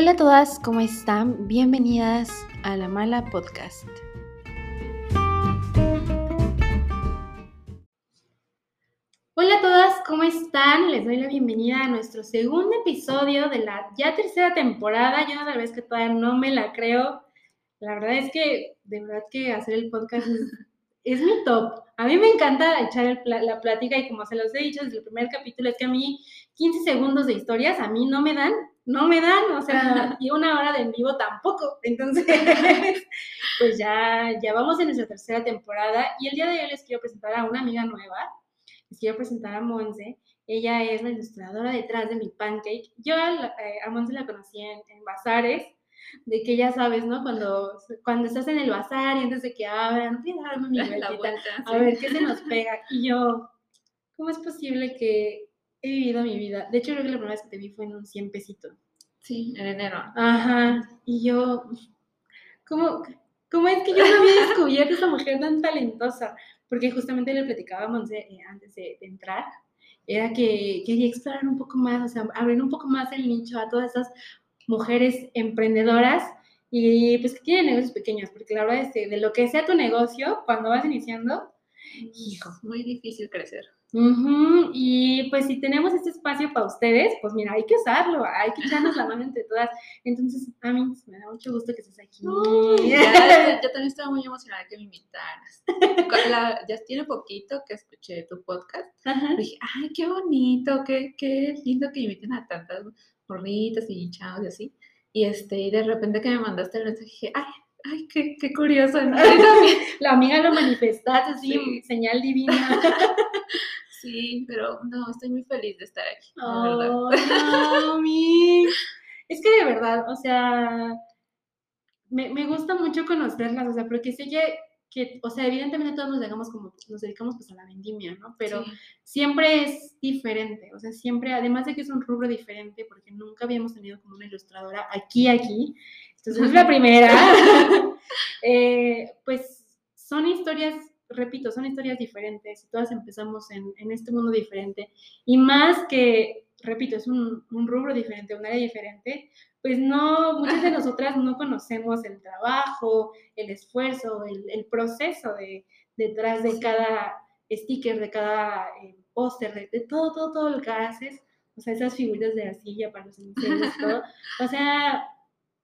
Hola a todas, ¿cómo están? Bienvenidas a La Mala Podcast. Hola a todas, ¿cómo están? Les doy la bienvenida a nuestro segundo episodio de la ya tercera temporada. Yo la vez que todavía no me la creo. La verdad es que, de verdad que hacer el podcast es, mi top. A mí me encanta echar la plática y como se los he dicho desde el primer capítulo, es que a mí 15 segundos de historias a mí no me dan no me dan, o sea, y una hora de en vivo tampoco. Entonces, pues ya, ya vamos en nuestra tercera temporada y el día de hoy les quiero presentar a una amiga nueva. Les quiero presentar a Monse. Ella es la ilustradora detrás de mi pancake. Yo eh, a Monse la conocí en, bazares, de que ya sabes, ¿no? Cuando, cuando estás en el bazar y antes de que abran, darme mi vueltita, a ver qué se nos pega. Y yo, ¿cómo es posible que he vivido mi vida. De hecho, creo que la primera vez que te vi fue en un 100 pesitos. Sí, en enero. Ajá. Y yo, ¿cómo, cómo es que yo no había descubierto a esa mujer tan talentosa? Porque justamente le platicábamos eh, antes de, entrar, era que quería explorar un poco más, o sea, abrir un poco más el nicho a todas esas mujeres emprendedoras y pues que tienen negocios pequeños, porque la verdad es que de lo que sea tu negocio, cuando vas iniciando, hijo, muy difícil crecer. Y pues si tenemos este espacio para ustedes, pues mira, hay que usarlo, hay que echarnos la mano entre todas. Entonces, a mí me da mucho gusto que estés aquí. ya, yo también estaba muy emocionada que me invitaras. ya tiene poquito que escuché tu podcast. Dije, ay, qué bonito, qué, qué lindo que inviten a tantas morritas y chavos y así. Y este, y de repente que me mandaste el mensaje, dije, ay, ay, qué, qué curioso. la amiga lo manifestaste, así, señal divina. Sí, pero no, estoy muy feliz de estar aquí. Oh, Es que de verdad, o sea, me, me, gusta mucho conocerlas, o sea, porque sé que, que, o sea, evidentemente todos nos dedicamos como, nos dedicamos pues a la vendimia, ¿no? Pero siempre es diferente, o sea, siempre, además de que es un rubro diferente, porque nunca habíamos tenido como una ilustradora aquí, aquí, entonces es la primera, eh, pues son historias repito, son historias diferentes y todas empezamos en, en este mundo diferente. Y más que, repito, es un, un, rubro diferente, un área diferente, pues no, muchas de nosotras no conocemos el trabajo, el esfuerzo, el, el proceso de, detrás de cada sticker, de cada eh, póster, de, todo, todo, todo lo que haces. O sea, esas figuras de la silla para los inicios, todo. O sea,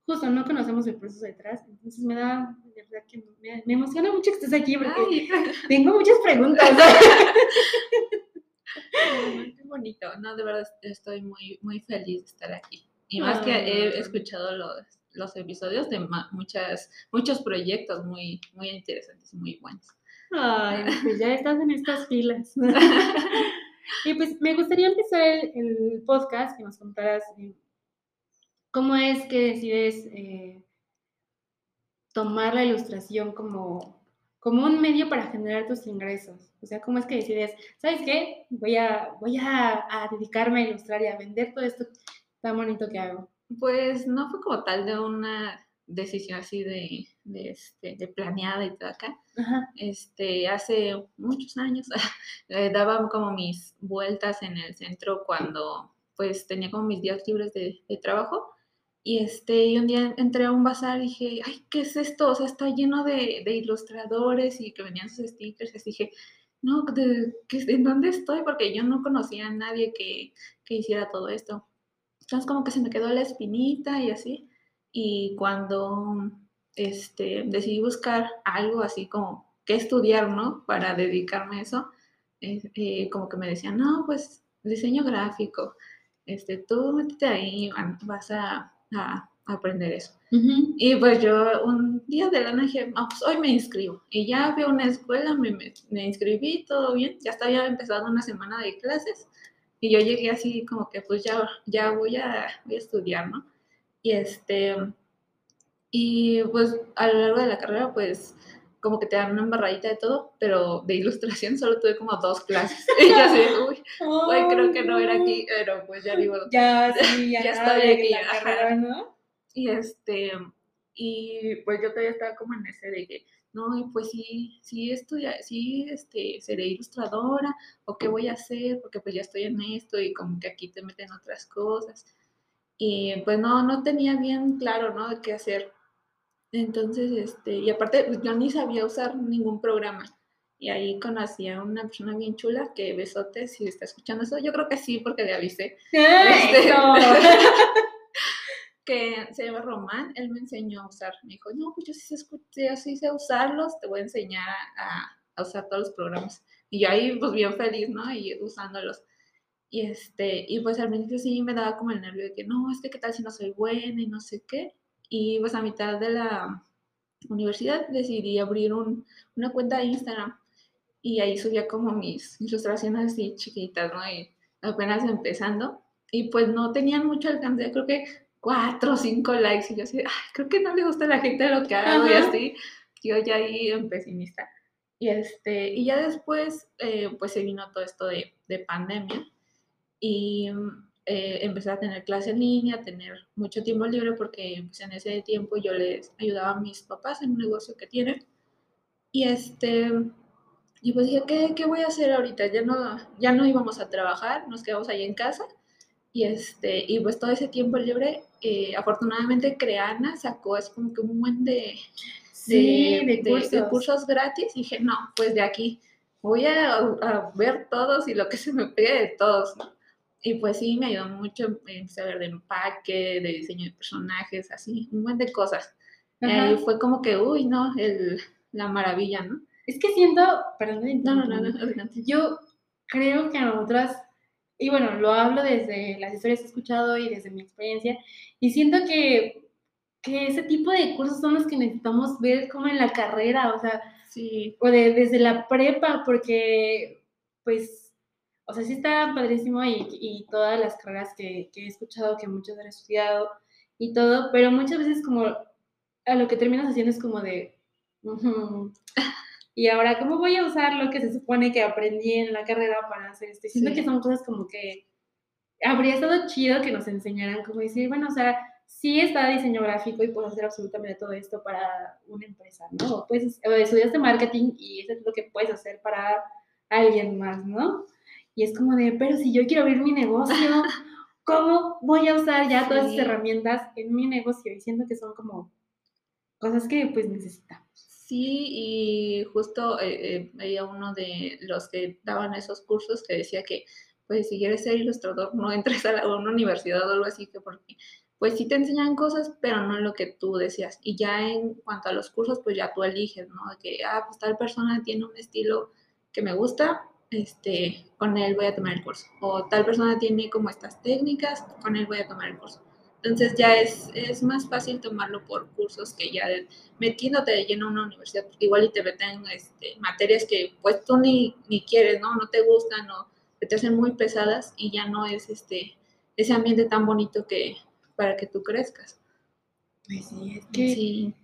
justo no conocemos el proceso detrás, entonces me da, de verdad que me, emociona mucho que estés aquí porque tengo muchas preguntas. Qué bonito, no, de verdad estoy muy, muy feliz de estar aquí. Y más que he escuchado los, los episodios de muchas, muchos proyectos muy, muy interesantes y muy buenos. Ay, pues ya estás en estas filas. y pues me gustaría empezar el, el podcast que nos contaras ¿Cómo es que decides eh, tomar la ilustración como, como un medio para generar tus ingresos? O sea, ¿cómo es que decides, ¿sabes qué? Voy a, voy a, dedicarme a ilustrar y a vender todo esto tan bonito que hago. Pues no fue como tal de una decisión así de, de, este, de planeada y todo acá. Este, hace muchos años eh, daba como mis vueltas en el centro cuando pues tenía como mis días libres de, de trabajo y, este, y un día entré a un bazar y dije, ay, ¿qué es esto? O sea, está lleno de, de ilustradores y que venían sus stickers. Y dije, no, ¿de, ¿en dónde estoy? Porque yo no conocía a nadie que, que hiciera todo esto. Entonces como que se me quedó la espinita y así. Y cuando este, decidí buscar algo así como que estudiar, ¿no? Para dedicarme a eso, eh, como que me decían, no, pues diseño gráfico, este, tú métete ahí, vas a a, aprender eso. Y pues yo un día de la noche dije, pues hoy me inscribo. Y ya fui a una escuela, me, me, inscribí, todo bien, ya estaba empezando una semana de clases. Y yo llegué así como que pues ya, ya voy, a, voy a estudiar, ¿no? Y este, y pues a lo largo de la carrera pues como que te dan una embarradita de todo, pero de ilustración solo tuve como dos clases. Y ya sé, uy, uy, creo que no era aquí, pero pues ya digo, ya, sí, ya, ya estoy aquí. La carrera, ¿no? Y este, y pues yo todavía estaba como en ese de que, no, y pues sí, sí estudia, sí, este, seré ilustradora, o qué voy a hacer, porque pues ya estoy en esto, y como que aquí te meten otras cosas. y pues no, no tenía bien claro, ¿no? De qué hacer. Entonces, este, y aparte, pues, yo ni sabía usar ningún programa. Y ahí conocí a una persona bien chula que besote, si está escuchando eso, yo creo que sí, porque le avisé. Este, que se llama Román, él me enseñó a usar. Me dijo, no, pues yo sí sé, sí sé usarlos, te voy a enseñar a, a, usar todos los programas. Y yo ahí, pues bien feliz, ¿no? Y usándolos. Y, este, y pues al principio sí me daba como el nervio de que no, es que qué tal si no soy buena y no sé qué. Y pues a mitad de la universidad decidí abrir un, una cuenta de Instagram y ahí subía como mis ilustraciones así chiquitas, ¿no? Y apenas empezando. Y pues no tenían mucho alcance, creo que cuatro o cinco likes. Y yo así, Ay, creo que no le gusta a la gente lo que hago y así. Yo ya ahí en pesimista. Y, este, y ya después, eh, pues se vino todo esto de, de pandemia y eh, empecé a tener clase en línea, a tener mucho tiempo libre porque pues, en ese tiempo yo les ayudaba a mis papás en un negocio que tienen. Y este, y pues dije, ¿qué, ¿qué, voy a hacer ahorita? Ya no, ya no íbamos a trabajar, nos quedamos ahí en casa. Y, este, y pues todo ese tiempo libre, eh, afortunadamente Creana sacó es como que un buen de, de, de, cursos. gratis. Y dije, no, pues de aquí voy a, a, ver todos y lo que se me pegue de todos. ¿no? Y pues sí, me ayudó mucho, empecé a ver de empaque, de diseño de personajes, así, un montón de cosas. Y fue como que, uy, no, el, la maravilla, ¿no? Es que siento, perdón, no, no, no, no, adelante. Yo creo que a nosotras, y bueno, lo hablo desde las historias que he escuchado y desde mi experiencia, y siento que, que ese tipo de cursos son los que necesitamos ver como en la carrera, o sea, sí. o de, desde la prepa, porque pues o sea, sí está padrísimo y, y todas las carreras que, que, he escuchado que muchos han estudiado y todo, pero muchas veces como a lo que terminas haciendo es como de, y ahora, ¿cómo voy a usar lo que se supone que aprendí en la carrera para hacer esto? Siento que son cosas como que habría estado chido que nos enseñaran como decir, bueno, o sea, sí está diseño gráfico y puedes hacer absolutamente todo esto para una empresa, ¿no? O, puedes, estudiaste marketing y eso es lo que puedes hacer para alguien más, ¿no? Y es como de, pero si yo quiero abrir mi negocio, ¿cómo voy a usar ya todas esas herramientas en mi negocio? Y siento que son como cosas que pues necesitamos. Sí, y justo eh, eh, veía uno de los que daban esos cursos que decía que, pues si quieres ser ilustrador, no entres a, una universidad o algo así, que porque pues sí te enseñan cosas, pero no lo que tú decías. Y ya en cuanto a los cursos, pues ya tú eliges, ¿no? De que, ah, pues tal persona tiene un estilo que me gusta, este, con él voy a tomar el curso. O tal persona tiene como estas técnicas, con él voy a tomar el curso. Entonces ya es, es más fácil tomarlo por cursos que ya metiéndote de lleno a una universidad, porque igual y te meten este, materias que pues tú ni, ni quieres, ¿no? No te gustan o te hacen muy pesadas y ya no es este, ese ambiente tan bonito que para que tú crezcas. Pues sí, es que sí.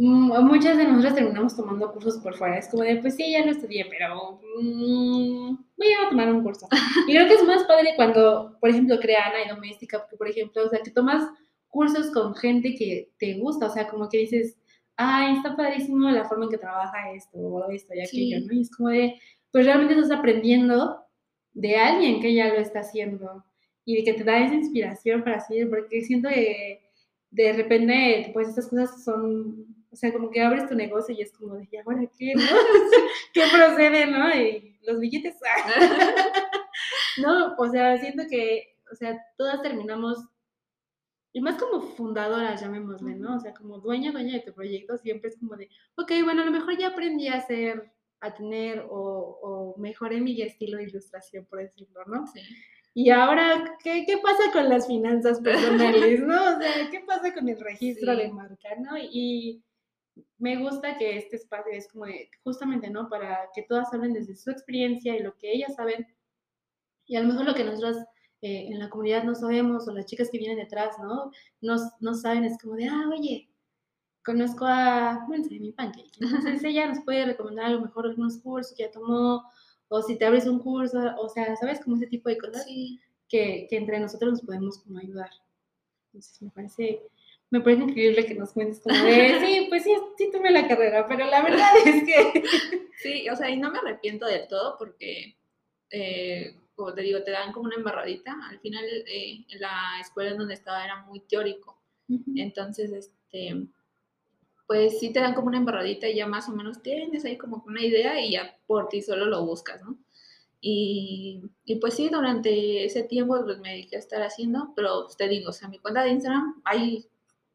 Mm, muchas de nosotras terminamos tomando cursos por fuera. Es como de, pues sí, ya lo estudié, pero mmm, voy a tomar un curso. Y creo que es más padre cuando, por ejemplo, Creana y Doméstica, porque, por ejemplo, o sea, que tomas cursos con gente que te gusta, o sea, como que dices, ay, está padrísimo la forma en que trabaja esto, o esto y aquello, ¿no? Y es como de, pues realmente estás aprendiendo de alguien que ya lo está haciendo y de que te da esa inspiración para seguir, porque siento que de repente, pues estas cosas son sea, como que abres tu negocio y es como de, ¿y ahora qué? No? ¿Qué procede, no? Y los billetes. no, o sea, siento que, o sea, todas terminamos, y más como fundadoras, llamémosle, ¿no? O sea, como dueña, dueña de tu proyecto, siempre es como de, ok, bueno, a lo mejor ya aprendí a hacer, a tener, o, o mejoré mi estilo de ilustración, por decirlo, ¿no? Sí. Y ahora, ¿qué, ¿qué, pasa con las finanzas personales, no? O sea, ¿qué pasa con el registro de marca, no? Y, me gusta que este espacio es como de, justamente, ¿no? Para que todas hablen desde su experiencia y lo que ellas saben. Y a lo mejor lo que nosotros eh, en la comunidad no sabemos o las chicas que vienen detrás, ¿no? No, no saben, es como de, ah, oye, conozco a, bueno, mi pancake. Entonces ella nos puede recomendar a lo mejor algunos cursos que ya tomó, o si te abres un curso, o sea, ¿sabes? Como ese tipo de cosas que, que entre nosotros nos podemos como ayudar. Entonces me parece me parece increíble que nos cuentes como de, sí, pues sí, sí tomé la carrera, pero la verdad es que... Sí, o sea, y no me arrepiento del todo porque, eh, como te digo, te dan como una embarradita. Al final, eh, la escuela en donde estaba era muy teórico. Entonces, este, pues sí te dan como una embarradita y ya más o menos tienes ahí como una idea y ya por ti solo lo buscas, ¿no? Y, y, pues sí, durante ese tiempo pues me dediqué a estar haciendo, pero te digo, o sea, mi cuenta de Instagram hay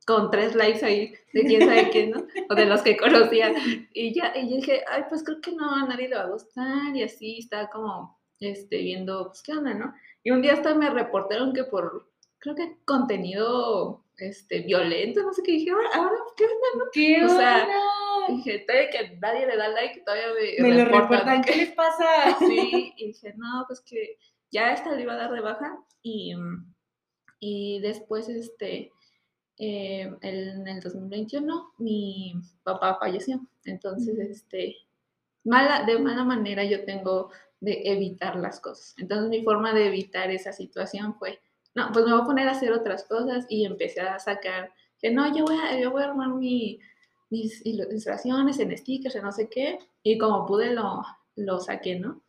con tres likes ahí de quién sabe quién, ¿no? O de los que conocía. Y ya, y dije, ay, pues creo que no, a nadie le va a gustar. Y así estaba como, este, viendo, pues, qué onda, ¿no? Y un día hasta me reportaron que por, creo que contenido, este, violento, no sé qué, dije, ahora, ¿qué onda, no? ¿Qué o sea, dije, todavía que nadie le da like, todavía me, me lo reportan, ¿qué les pasa? Sí, y dije, no, pues que ya esta le iba a dar de baja y, y después, este, eh, en el 2021 mi papá falleció. Entonces, este, mala, de mala manera yo tengo de evitar las cosas. Entonces mi forma de evitar esa situación fue, no, pues me voy a poner a hacer otras cosas y empecé a sacar, que no, yo voy a, yo voy a armar mi, mis ilustraciones en stickers, en no sé qué, y como pude lo, lo saqué, ¿no?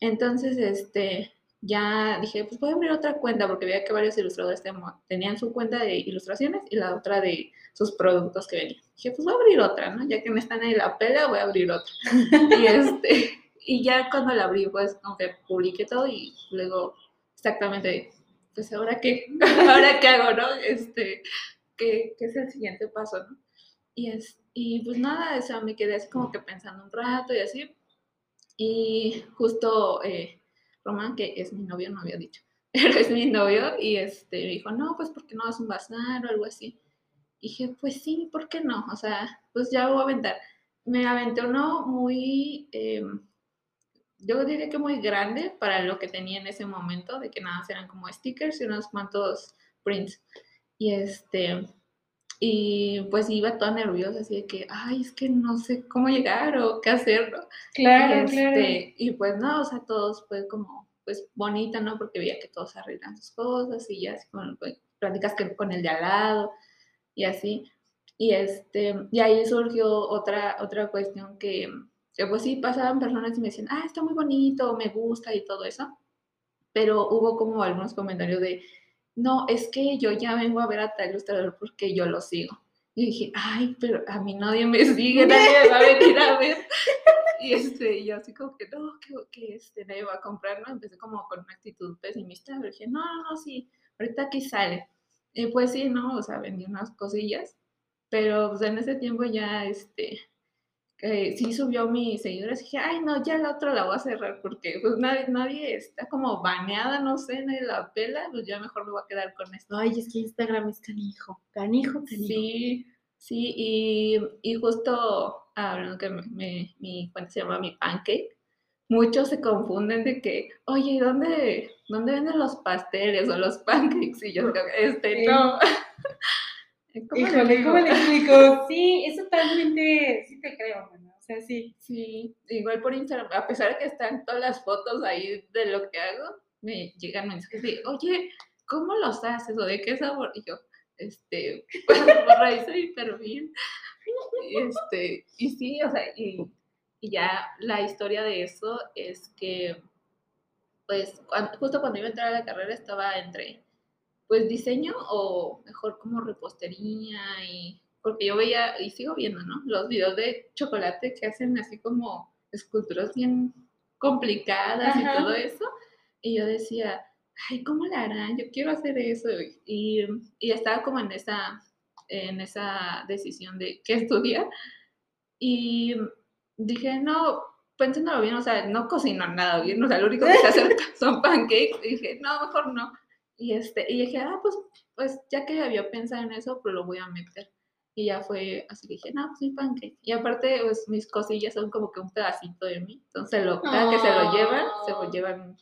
Entonces, este, ya dije, pues voy a abrir otra cuenta porque veía que varios ilustradores tenían su cuenta de ilustraciones y la otra de sus productos que venían. Dije, pues voy a abrir otra, ¿no? Ya que me están ahí la pela, voy a abrir otra. y, este, y ya cuando la abrí, pues aunque publiqué todo y luego exactamente, pues ahora qué, ahora qué hago, ¿no? Este, ¿qué, ¿qué, es el siguiente paso, ¿no? Y, es, y pues nada, o sea, me quedé así como que pensando un rato y así. Y justo... Eh, Román, que es mi novio, no había dicho, pero es mi novio, y este, dijo, no, pues, ¿por qué no vas un bazar o algo así? Y dije, pues sí, ¿por qué no? O sea, pues ya voy a aventar. Me aventé uno muy, em, yo diría que muy grande para lo que tenía en ese momento, de que nada, eran como stickers y unos cuantos prints. Y este, y pues iba toda nerviosa, así de que, ay, es que no sé cómo llegar o qué hacer, ¿no? Claro, este, claro. Y pues no, o sea, todos fue como, pues bonita, ¿no? Porque veía que todos arreglan sus cosas y ya así con, pues, platicas que, con el de al lado y así. Y este, y ahí surgió otra, otra cuestión que, que pues sí, pasaban personas y me decían, ah, está muy bonito, me gusta y todo eso. Pero hubo como algunos comentarios de, no, es que yo ya vengo a ver a tal ilustrador porque yo lo sigo. Y dije, ay, pero a mí nadie me sigue, nadie me va a venir a ver. Y este, yo así como que, no, que, que este, nadie va a comprar, ¿no? Empecé como con una actitud pesimista, pero dije, no, no, no, sí, ahorita aquí sale. Y pues sí, ¿no? O sea, vendí unas cosillas, pero pues en ese tiempo ya, este, eh, sí subió mis seguidores, dije, ay, no, ya la otra la voy a cerrar porque pues nadie, nadie está como baneada, no sé, nadie la pela, pues ya mejor me voy a quedar con esto. Ay, es que Instagram es canijo, canijo, canijo. Sí, sí, y, y justo hablando que me, mi cuenta se llama Mi Pancake, muchos se confunden de que, oye, ¿dónde, ¿dónde venden los pasteles o los pancakes? Y yo, este, no. Híjole, ¿cómo le explico? Sí, es totalmente, sí te creo, bueno, o sea, sí. Sí, igual por Instagram, a pesar de que están todas las fotos ahí de lo que hago, me llegan mensajes de, oye, ¿cómo los haces o de qué sabor? Y yo, este, pues por ahí soy bien. Y, este, y sí, o sea, y, y, ya la historia de eso es que, pues, justo cuando iba a entrar a la carrera estaba entre pues diseño o mejor como repostería y porque yo veía y sigo viendo, ¿no? Los videos de chocolate que hacen así como esculturas bien complicadas y todo eso. Y yo decía, ay, ¿cómo la harán? Yo quiero hacer eso. Y, y estaba como en esa, en esa decisión de qué estudiar. Y dije, no, pensándolo bien, o sea, no cocino nada bien, o sea, lo único que se hace son pancakes. Y dije, no, mejor no. Y, este, y dije, ah, pues, pues ya que había pensado en eso, pues lo voy a meter. Y ya fue así que dije, no, pues mi pancake. Y aparte, pues mis cosillas son como que un pedacito de mí. Entonces, lo, cada que se lo llevan, se lo llevan.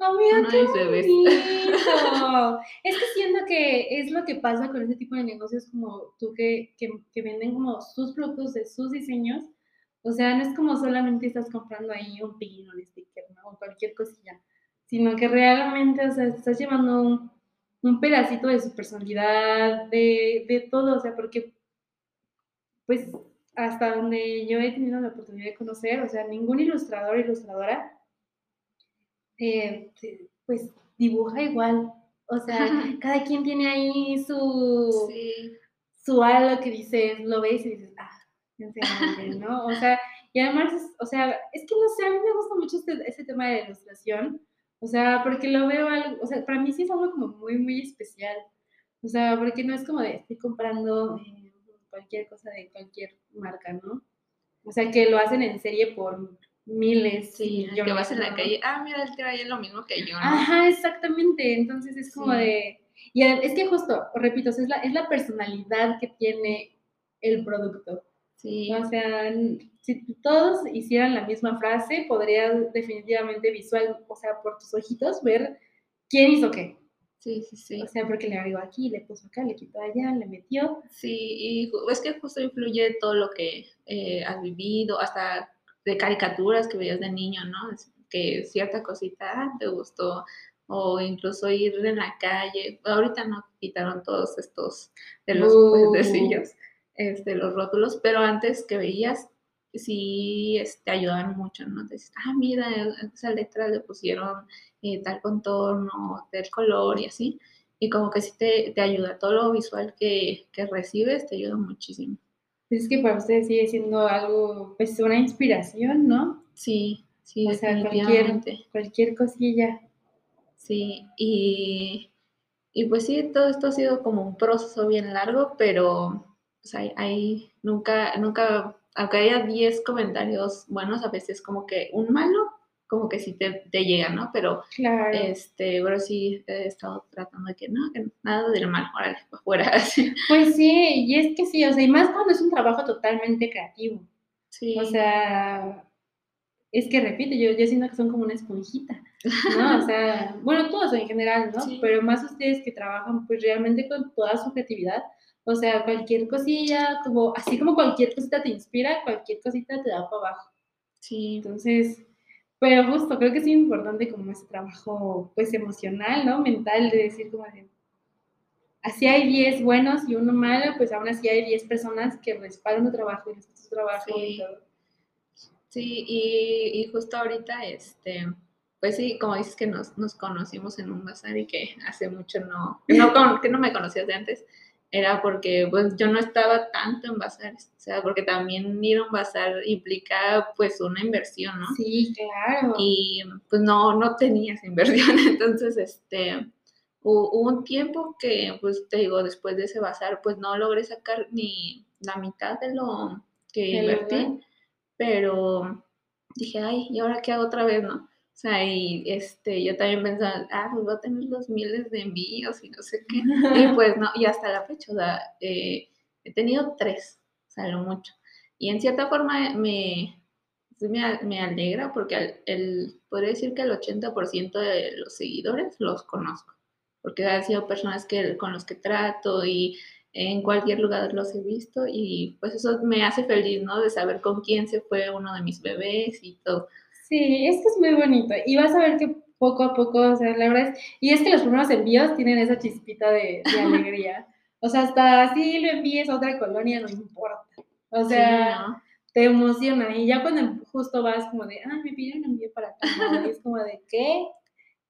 Oh, mira, qué bonito. es que siento que es lo que pasa con ese tipo de negocios como tú que, que, que venden como sus productos de sus diseños. O sea, no es como solamente estás comprando ahí un pin, un sticker, ¿no? O cualquier cosilla sino que realmente, o sea, estás llevando un, pedacito de su personalidad, de, de, todo, o sea, porque, pues, hasta donde yo he tenido la oportunidad de conocer, o sea, ningún ilustrador o ilustradora eh, pues dibuja igual. O sea, cada quien tiene ahí su, su algo que dices, lo ves y dices, ah, ¿no? O sea, y además, o sea, es que no sé, a mí me gusta mucho este, este tema de ilustración, o sea, porque lo veo algo, o sea, para mí sí es algo como muy, muy especial. O sea, porque no es como de estoy comprando eh, cualquier cosa de cualquier marca, ¿no? O sea, que lo hacen en serie por miles. Sí, que vas en la calle, ah, mira, él trae lo mismo que yo, ¿no? Ajá, exactamente. Entonces es como de. Y es que justo, repito, es la, es la personalidad que tiene el producto. Sí. O sea, si todos hicieran la misma frase, podrías definitivamente visual, o sea, por tus ojitos, ver quién hizo qué. Sí, sí, sí. O sea, porque le agregó aquí, le puso acá, le quitó allá, le metió. Sí, y es que justo influye todo lo que eh, has vivido, hasta de caricaturas que veías de niño, ¿no? Que cierta cosita ah, te gustó, o incluso ir en la calle. Ahorita no quitaron todos estos de los uh. este, los rótulos, pero antes que veías, sí te este, ayudaban mucho, ¿no? Te dices, ah, mira, esa letra le pusieron eh, tal contorno, tal color y así. Y como que sí te, te ayuda, todo lo visual que, que, recibes te ayuda muchísimo. Es que para ustedes sigue siendo algo, pues una inspiración, ¿no? Sí, sí, o sea, cualquier, cualquier cosilla. Sí, y, y pues sí, todo esto ha sido como un proceso bien largo, pero pues ahí nunca, nunca, aunque haya 10 comentarios buenos, a veces como que un malo como que sí te, te llega, ¿no? Pero, claro. este, pero sí he estado tratando de que no, que nada del mal, órale, fuera. Pues sí, y es que sí, o sea, y más cuando es un trabajo totalmente creativo. Sí. O sea, es que repito, yo, yo siento que son como una esponjita, ¿no? O sea, bueno, todos en general, ¿no? Pero más ustedes que trabajan pues realmente con toda su creatividad, o sea, cualquier cosilla, como, así como cualquier cosita te inspira, cualquier cosita te da para abajo. Sí. Entonces, pero justo, creo que es importante como ese trabajo, pues, emocional, ¿no? Mental, de decir como de, así hay 10 buenos y uno malo, pues aún así hay 10 personas que respaldan tu trabajo y tu trabajo sí. y todo. Sí, y, y, justo ahorita, este, pues sí, como dices que nos, nos conocimos en un bazar y que hace mucho no, no, que no me conocías de antes, era porque pues yo no estaba tanto en bazares, o sea, porque también ir a un bazar implica pues una inversión, ¿no? Sí, claro. Y pues no, no tenías inversión, entonces este, hubo un tiempo que pues te digo, después de ese bazar pues no logré sacar ni la mitad de lo que invertí, pero dije, ay, ¿y ahora qué hago otra vez, no? O sea, y este, yo también pensaba, ah, pues voy a tener los miles de envíos y no sé qué. Y pues no, y hasta la fecha, o sea, eh, he tenido tres, o sea, lo mucho. Y en cierta forma me, me, me alegra porque el, podría decir que el 80% de los seguidores los conozco, porque han sido personas que, con los que trato y en cualquier lugar los he visto y pues eso me hace feliz, ¿no? De saber con quién se fue uno de mis bebés y todo. Sí, es que es muy bonito. Y vas a ver que poco a poco, o sea, la verdad es, y es que los primeros envíos tienen esa chispita de, alegría. o sea, hasta así lo envíes a otra colonia, no importa. O sea, te emociona. Y ya cuando justo vas como de, ah, me pidieron envío para acá, y es como de, ¿qué?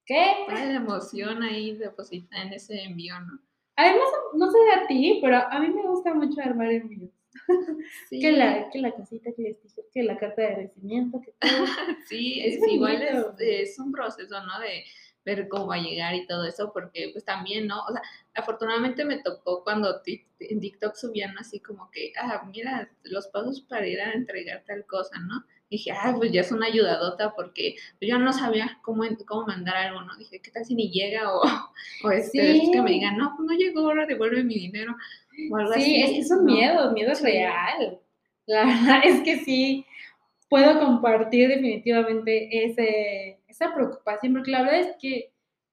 ¿Qué? la emoción ahí deposita en ese envío, ¿no? Además, no sé de a ti, pero a mí me gusta mucho armar envíos. que, la, que la cosita que les dije, que la carta de agradecimiento, que todo. sí, es, igual es, un proceso, ¿no? De ver cómo va a llegar y todo eso, porque pues también, ¿no? O sea, afortunadamente me tocó cuando en TikTok subían así como que, ah, mira, los pasos para ir a entregar tal cosa, ¿no? dije, ah, pues ya es una ayudadota porque yo no sabía cómo, cómo mandar algo, ¿no? Dije, ¿qué tal si ni llega? O, o este, que me digan, no, pues no llegó, ahora devuelve mi dinero sí, es un miedo, miedo es real. La verdad es que sí, puedo compartir definitivamente ese, esa preocupación, porque la verdad es que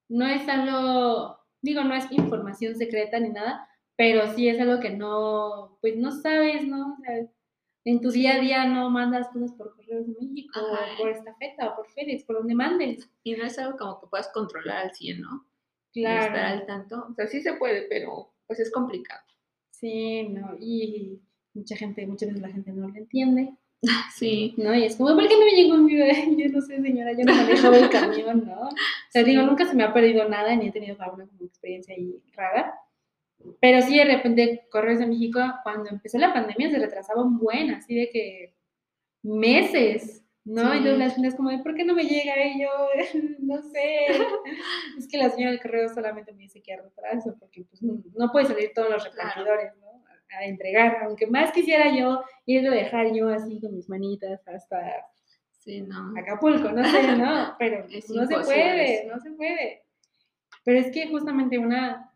no es algo, digo, no es información secreta ni nada, pero sí es algo que no, pues no sabes, ¿no? O sea, en tu día a día no mandas cosas por correos de México, o por estafeta, o por FedEx, por donde mandes. Y no es algo como que puedas controlar al 100, ¿no? Claro. estar al tanto. O sea, sí se puede, pero pues es complicado. Sí, no, y mucha gente, muchas veces la gente no lo entiende. Sí. ¿No? Y es como, ¿por qué no me llegó mi bebé? Yo no sé, señora, yo no manejo el camión, ¿no? O sea, digo, nunca se me ha perdido nada, ni he tenido alguna experiencia ahí rara. Pero sí, de repente, Correos de México, cuando empezó la pandemia, se retrasaba un buen, así de que meses, ¿no? Y entonces las gente como, ¿por qué no me llega? Y yo, no sé. es que la señora del correo solamente me dice que hay retraso, porque pues, no puede salir todos los repartidores, ¿no? A, entregar, aunque más quisiera yo irlo a dejar yo así con mis manitas hasta sí, no. Acapulco, no sé, ¿no? Pero no se puede, no se puede. Pero es que justamente una,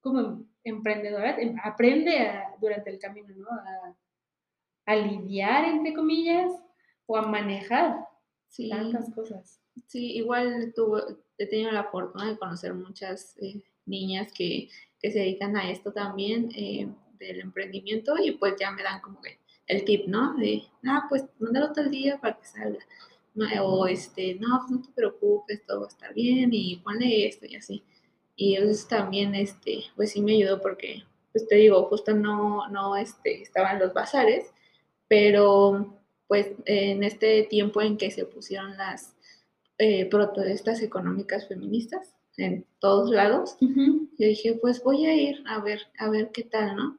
como emprendedora em, aprende durante el camino, ¿no? A, lidiar, entre comillas, o a manejar tantas cosas. Sí, igual he tenido la fortuna de conocer muchas eh, niñas que, se dedican a esto también, eh, del emprendimiento, y pues ya me dan como que el tip, ¿no? De, ah, pues mándalo todo el día para que salga. O este, no, pues no te preocupes, todo va a estar bien y ponle esto y así. Y eso también, este, pues sí me ayudó porque, pues te digo, justo no, no, este, estaban los bazares, pero pues en este tiempo en que se pusieron las eh, protestas económicas feministas en todos lados, yo dije, pues voy a ir a ver, a ver qué tal, ¿no?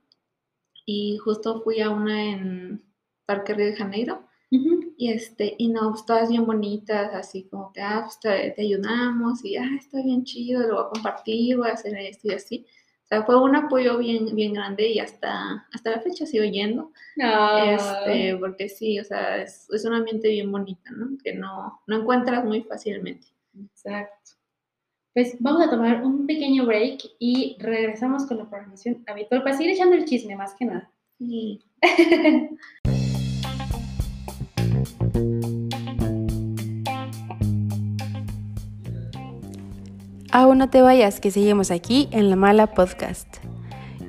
Y justo fui a una en Parque Río de Janeiro, y este, y no, pues todas bien bonitas, así como que, ah, pues te, ayudamos, y ah, está bien chido, lo voy a compartir, voy a hacer esto y así. Sea, fue un apoyo bien, bien grande y hasta, hasta la fecha sigo yendo. Este, porque sí, o sea, es, es, un ambiente bien bonito, ¿no? Que no, no encuentras muy fácilmente. Exacto. Pues vamos a tomar un pequeño break y regresamos con la programación habitual para seguir echando el chisme más que nada. Sí. Aún no te vayas, que seguimos aquí en La Mala Podcast.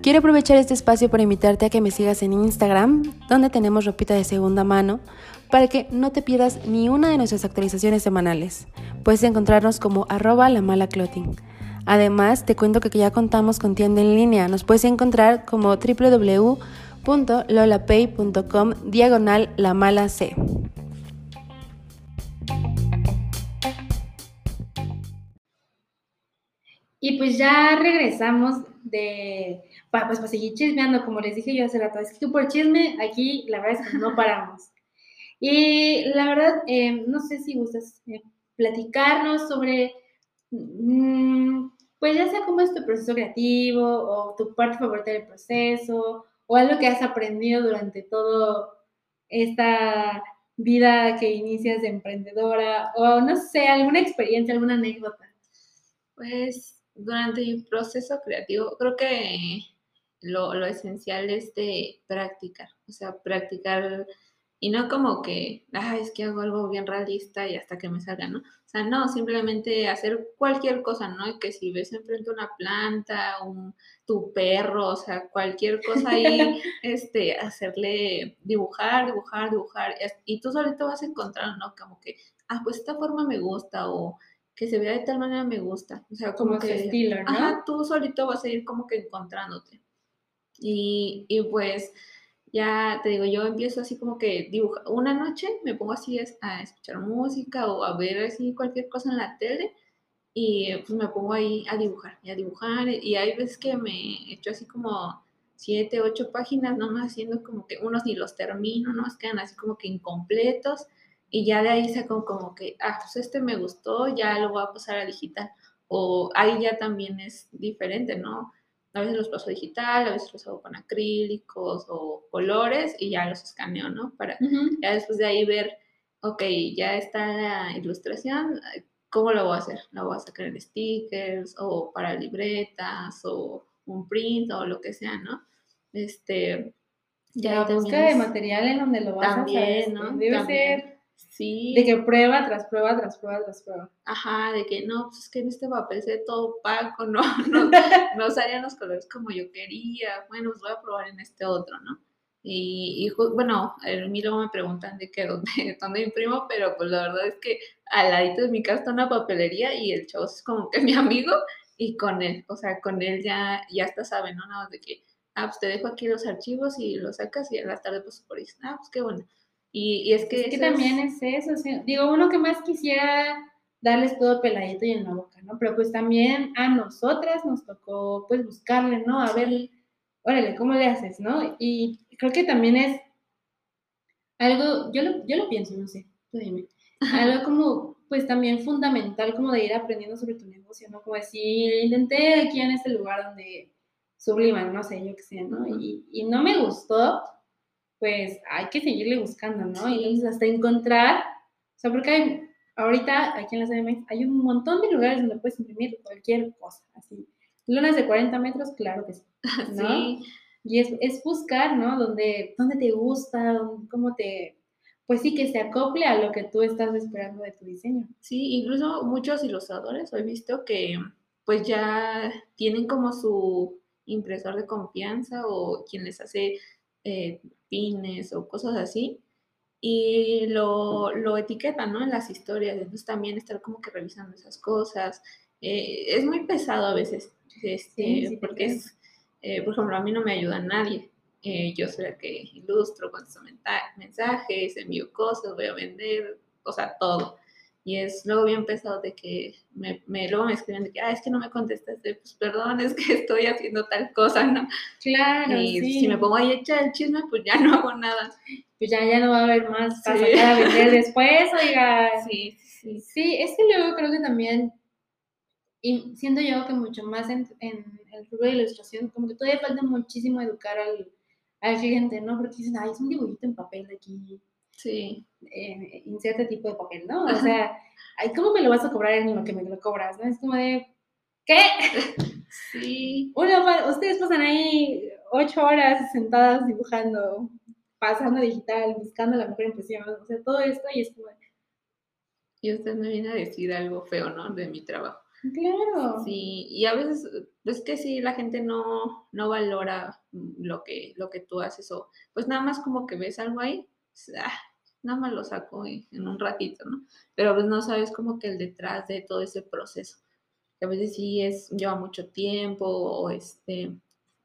Quiero aprovechar este espacio para invitarte a que me sigas en Instagram, donde tenemos ropita de segunda mano, para que no te pierdas ni una de nuestras actualizaciones semanales. Puedes encontrarnos como arroba la mala clothing. Además, te cuento que ya contamos con tienda en línea. Nos puedes encontrar como www.lolapay.com diagonal la mala C. Y pues ya regresamos de, para, pues, para seguir chismeando, como les dije yo hace rato, es que por chisme aquí la verdad es que no paramos. Y la verdad, eh, no sé si gustas eh, platicarnos sobre, mm, pues ya sea cómo es tu proceso creativo o tu parte favorita del proceso o algo que has aprendido durante todo esta vida que inicias de emprendedora o no sé, alguna experiencia, alguna anécdota. Pues durante mi proceso creativo, creo que lo, lo, esencial es de practicar, o sea, practicar y no como que, ah, es que hago algo bien realista y hasta que me salga, ¿no? O sea, no, simplemente hacer cualquier cosa, ¿no? Que si ves enfrente una planta, un, tu perro, o sea, cualquier cosa ahí, este, hacerle dibujar, dibujar, dibujar, y tú solito vas a encontrar, ¿no? Como que, ah, pues esta forma me gusta, o que se vea de tal manera me gusta. O sea, como, que, estilo, ¿no? Ajá, tú solito vas a ir como que encontrándote. Y, y, pues ya te digo, yo empiezo así como que dibujar. Una noche me pongo así a escuchar música o a ver así cualquier cosa en la tele y pues me pongo ahí a dibujar y a dibujar. Y hay veces que me echo así como siete, ocho páginas nomás haciendo como que unos ni los termino, ¿no? Quedan así como que incompletos y ya de ahí saco como que, ah, pues este me gustó, ya lo voy a pasar a digital. O ahí ya también es diferente, ¿no? A veces los paso a digital, a veces los hago con acrílicos o colores y ya los escaneo, ¿no? Para ya después de ahí ver, ok, ya está la ilustración, ¿cómo lo voy a hacer? ¿Lo voy a sacar en stickers o para libretas o un print o lo que sea, ¿no? Este, ya la búsqueda de material en donde lo vas a hacer. ¿no? Debe ser Sí. De que prueba tras prueba, tras prueba, tras prueba. Ajá, de que no, pues es que en este papel se todo opaco, no, no, no salían los colores como yo quería. Bueno, pues voy a probar en este otro, ¿no? Y, y bueno, a mí luego me preguntan de qué, dónde, dónde imprimo, pero pues la verdad es que al ladito de mi casa está una papelería y el chavo es como que mi amigo y con él, o sea, con él ya, ya hasta sabe, ¿no? Nada de que, ah, pues te dejo aquí los archivos y los sacas y a la tarde pues por ahí, ah, pues qué bueno Y, es que, es que también es, eso, digo, uno que más quisiera darles todo peladito y en la boca, ¿no? Pero pues también a nosotras nos tocó pues buscarle, ¿no? A ver, órale, ¿cómo le haces, no? Y creo que también es algo, yo lo, yo lo pienso, no sé, tú dime, algo como pues también fundamental como de ir aprendiendo sobre tu negocio, ¿no? Como decir, intenté aquí en este lugar donde subliman, no sé, yo qué sé, ¿no? Y, y no me gustó, pues hay que seguirle buscando, ¿no? Y entonces hasta encontrar, o sea, porque hay, ahorita aquí en la CDMX hay un montón de lugares donde puedes imprimir cualquier cosa, así. Lunas de 40 metros, claro que sí, ¿no? Sí. Y es, es, buscar, ¿no? Donde, donde te gusta, cómo te, pues sí, que se acople a lo que tú estás esperando de tu diseño. Sí, incluso muchos ilustradores he visto que pues ya tienen como su impresor de confianza o quien les hace eh, pines o cosas así, y lo, lo etiquetan, ¿no? En las historias, entonces también estar como que revisando esas cosas. Eh, es muy pesado a veces, este, porque es, eh, por ejemplo, a mí no me ayuda nadie. yo soy la que ilustro, contesto mensajes, envío cosas, voy a vender, o sea, todo. Y es luego bien pesado de que me, me, luego me escriben de que, ah, es que no me contestaste, pues perdón, es que estoy haciendo tal cosa, ¿no? Claro, Y si me pongo ahí a echar el chisme, pues ya no hago nada. Pues ya, ya no va a haber más para sí. a vender después, oiga. Sí, sí. Sí, es que luego creo que también, y siento yo que mucho más en, en el rubro de ilustración, como que todavía falta muchísimo educar al, al cliente, ¿no? Porque dicen, ay, es un dibujito en papel de aquí Sí. Eh, inserte tipo de papel, ¿no? O sea, ¿cómo me lo vas a cobrar en lo que me lo cobras? ¿no? Es como de, ¿qué? Sí. Uno, ustedes pasan ahí ocho horas sentadas dibujando, pasando digital, buscando la mejor impresión, o sea, todo esto y es como... Y usted me viene a decir algo feo, ¿no? De mi trabajo. Claro. Sí, y a veces es que sí, la gente no, no valora lo que, lo que tú haces o pues nada más como que ves algo ahí ah, nada más lo saco en un ratito, ¿no? Pero pues no sabes como que el detrás de todo ese proceso. Que a veces sí es, lleva mucho tiempo o este,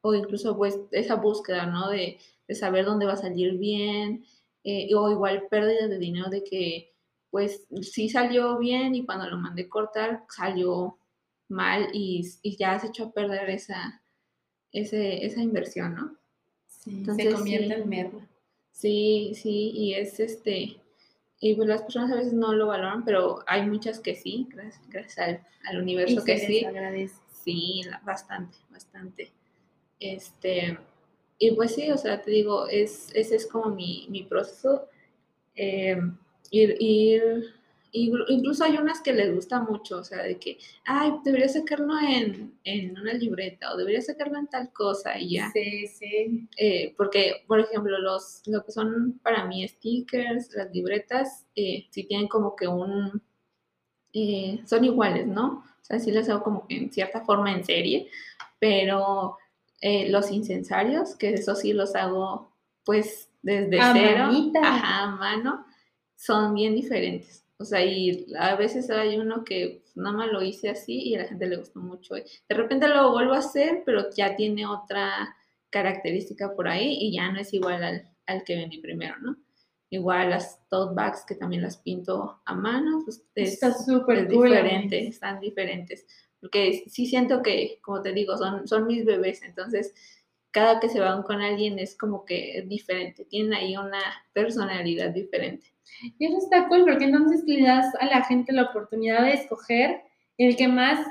o incluso pues esa búsqueda, ¿no? De, de saber dónde va a salir bien, eh, o igual pérdida de dinero de que pues sí salió bien y cuando lo mandé cortar salió mal y, y ya has hecho a perder esa, ese, esa inversión, ¿no? Sí, Entonces, se convierte en merma. Sí, sí, y es este, y pues las personas a veces no lo valoran, pero hay muchas que sí, gracias, al, universo que sí. Sí, bastante, bastante. Este, y pues sí, o sea, te digo, es, ese es como mi, mi proceso. Eh, ir, ir incluso hay unas que les gusta mucho, o sea, de que, ay, debería sacarlo en, en una libreta o debería sacarlo en tal cosa y ya. Sí, sí. Eh, porque, por ejemplo, los, lo que son para mí stickers, las libretas, eh, sí tienen como que un, eh, son iguales, ¿no? O sea, sí las hago como que en cierta forma en serie, pero los incensarios, que eso sí los hago pues desde cero, ajá, a mano, son bien diferentes. O sea, y a veces hay uno que nada más lo hice así y a la gente le gustó mucho. De repente lo vuelvo a hacer, pero ya tiene otra característica por ahí y ya no es igual al, que vendí primero, ¿no? Igual las tote bags que también las pinto a mano, pues está súper diferente, están diferentes. Porque sí siento que, como te digo, son, son mis bebés, entonces cada que se van con alguien es como que es diferente, tienen ahí una personalidad diferente. Y eso está cool, porque entonces le das a la gente la oportunidad de escoger el que más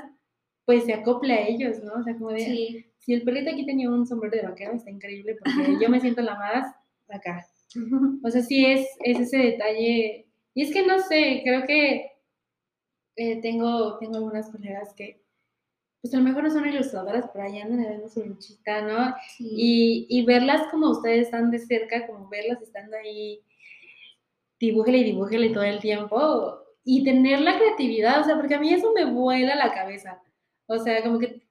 pues se acople a ellos, ¿no? O sea, como de, si el perrito aquí tenía un sombrero de vaquero, está increíble porque yo me siento la más acá. O sea, sí es, es ese detalle. Y es que no sé, creo que eh, tengo, tengo algunas colegas que, pues a lo mejor no son ilustradoras, pero ahí andan viendo su luchita, ¿no? Y, y verlas como ustedes están de cerca, como verlas estando ahí dibújele y dibújele todo el tiempo y tener la creatividad, o sea, porque a mí eso me vuela la cabeza. O sea, como que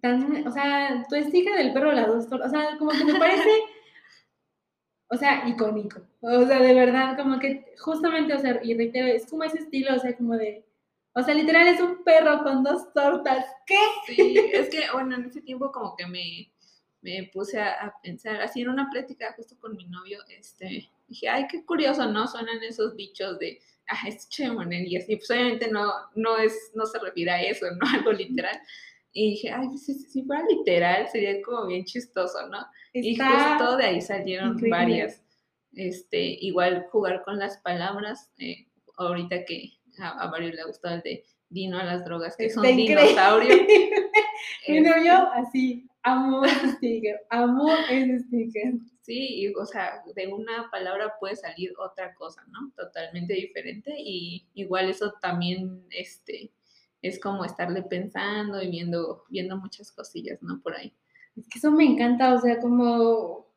tan, o sea, tu estica del perro las dos, o sea, como que me parece, o sea, icónico. O sea, de verdad, como que justamente, o sea, y reitero, es como ese estilo, o sea, como de, o sea, literal es un perro con dos tortas. ¿Qué? Sí, es que, bueno, en ese tiempo como que me, me puse a, pensar, así en una plática justo con mi novio, este, dije, ay, qué curioso, ¿no? Suenan esos dichos de, ah, es chévere, y así, pues obviamente no, no, es, no se refiere a eso, ¿no? Algo literal. Y dije, ay, pues, si, fuera literal sería como bien chistoso, ¿no? y justo de ahí salieron varias. Este, igual jugar con las palabras, eh, ahorita que a, a, varios le ha gustado el de Dino a las drogas, que son dinosaurios. Mi novio, así, amo ese sticker, amo ese sticker. Sí, y, o sea, de una palabra puede salir otra cosa, ¿no? Totalmente diferente y igual eso también, este, es como estarle pensando y viendo, viendo muchas cosillas, ¿no? Por ahí. Es que eso me encanta, o sea, como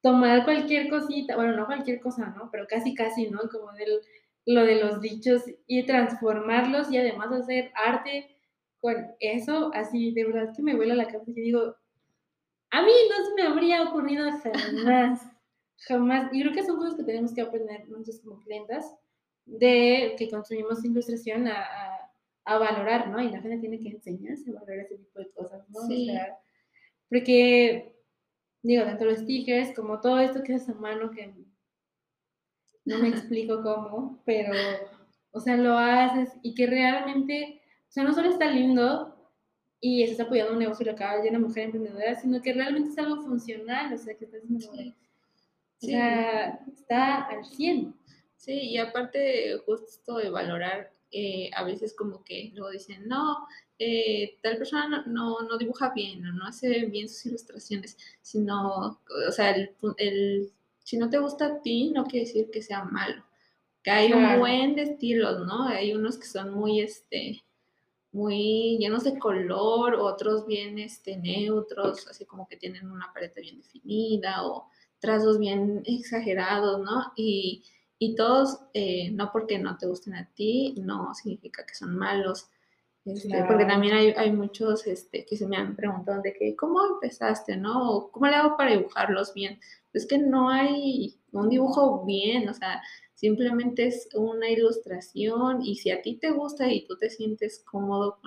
tomar cualquier cosita, bueno, no cualquier cosa, ¿no? Pero casi, casi, ¿no? Como del, lo de los dichos y transformarlos y además hacer arte con eso, así, de verdad que me vuela la cabeza y digo, a mí no se me habría ocurrido jamás, jamás. Y creo que son cosas que tenemos que aprender nosotros como clientas, de que consumimos ilustración a, a, valorar, ¿no? Y la gente tiene que enseñarse a valorar ese tipo de cosas, ¿no? Sí. O sea, porque, digo, tanto los stickers como todo esto que es a mano, que no me explico cómo, pero, o sea, lo haces y que realmente, o sea, no solo está lindo, y estás apoyando un negocio local de una mujer emprendedora, sino que realmente es algo funcional, o sea, que estás sí. O sea, está al 100. Sí, y aparte justo de valorar, eh, a veces como que luego dicen, no, eh, tal persona no, no, dibuja bien o no hace bien sus ilustraciones, sino, o sea, el, el, si no te gusta a ti, no quiere decir que sea malo. Que hay un buen de estilos, ¿no? Hay unos que son muy, este, muy llenos de color, otros bien este, neutros, así como que tienen una paleta bien definida o trazos bien exagerados, ¿no? Y, todos, eh, no porque no te gusten a ti, no significa que son malos. Este, porque también hay, muchos este, que se me han preguntado de que, ¿cómo empezaste, no? ¿Cómo le hago para dibujarlos bien? Es que no hay un dibujo bien, o sea, Simplemente es una ilustración y si a ti te gusta y tú te sientes cómodo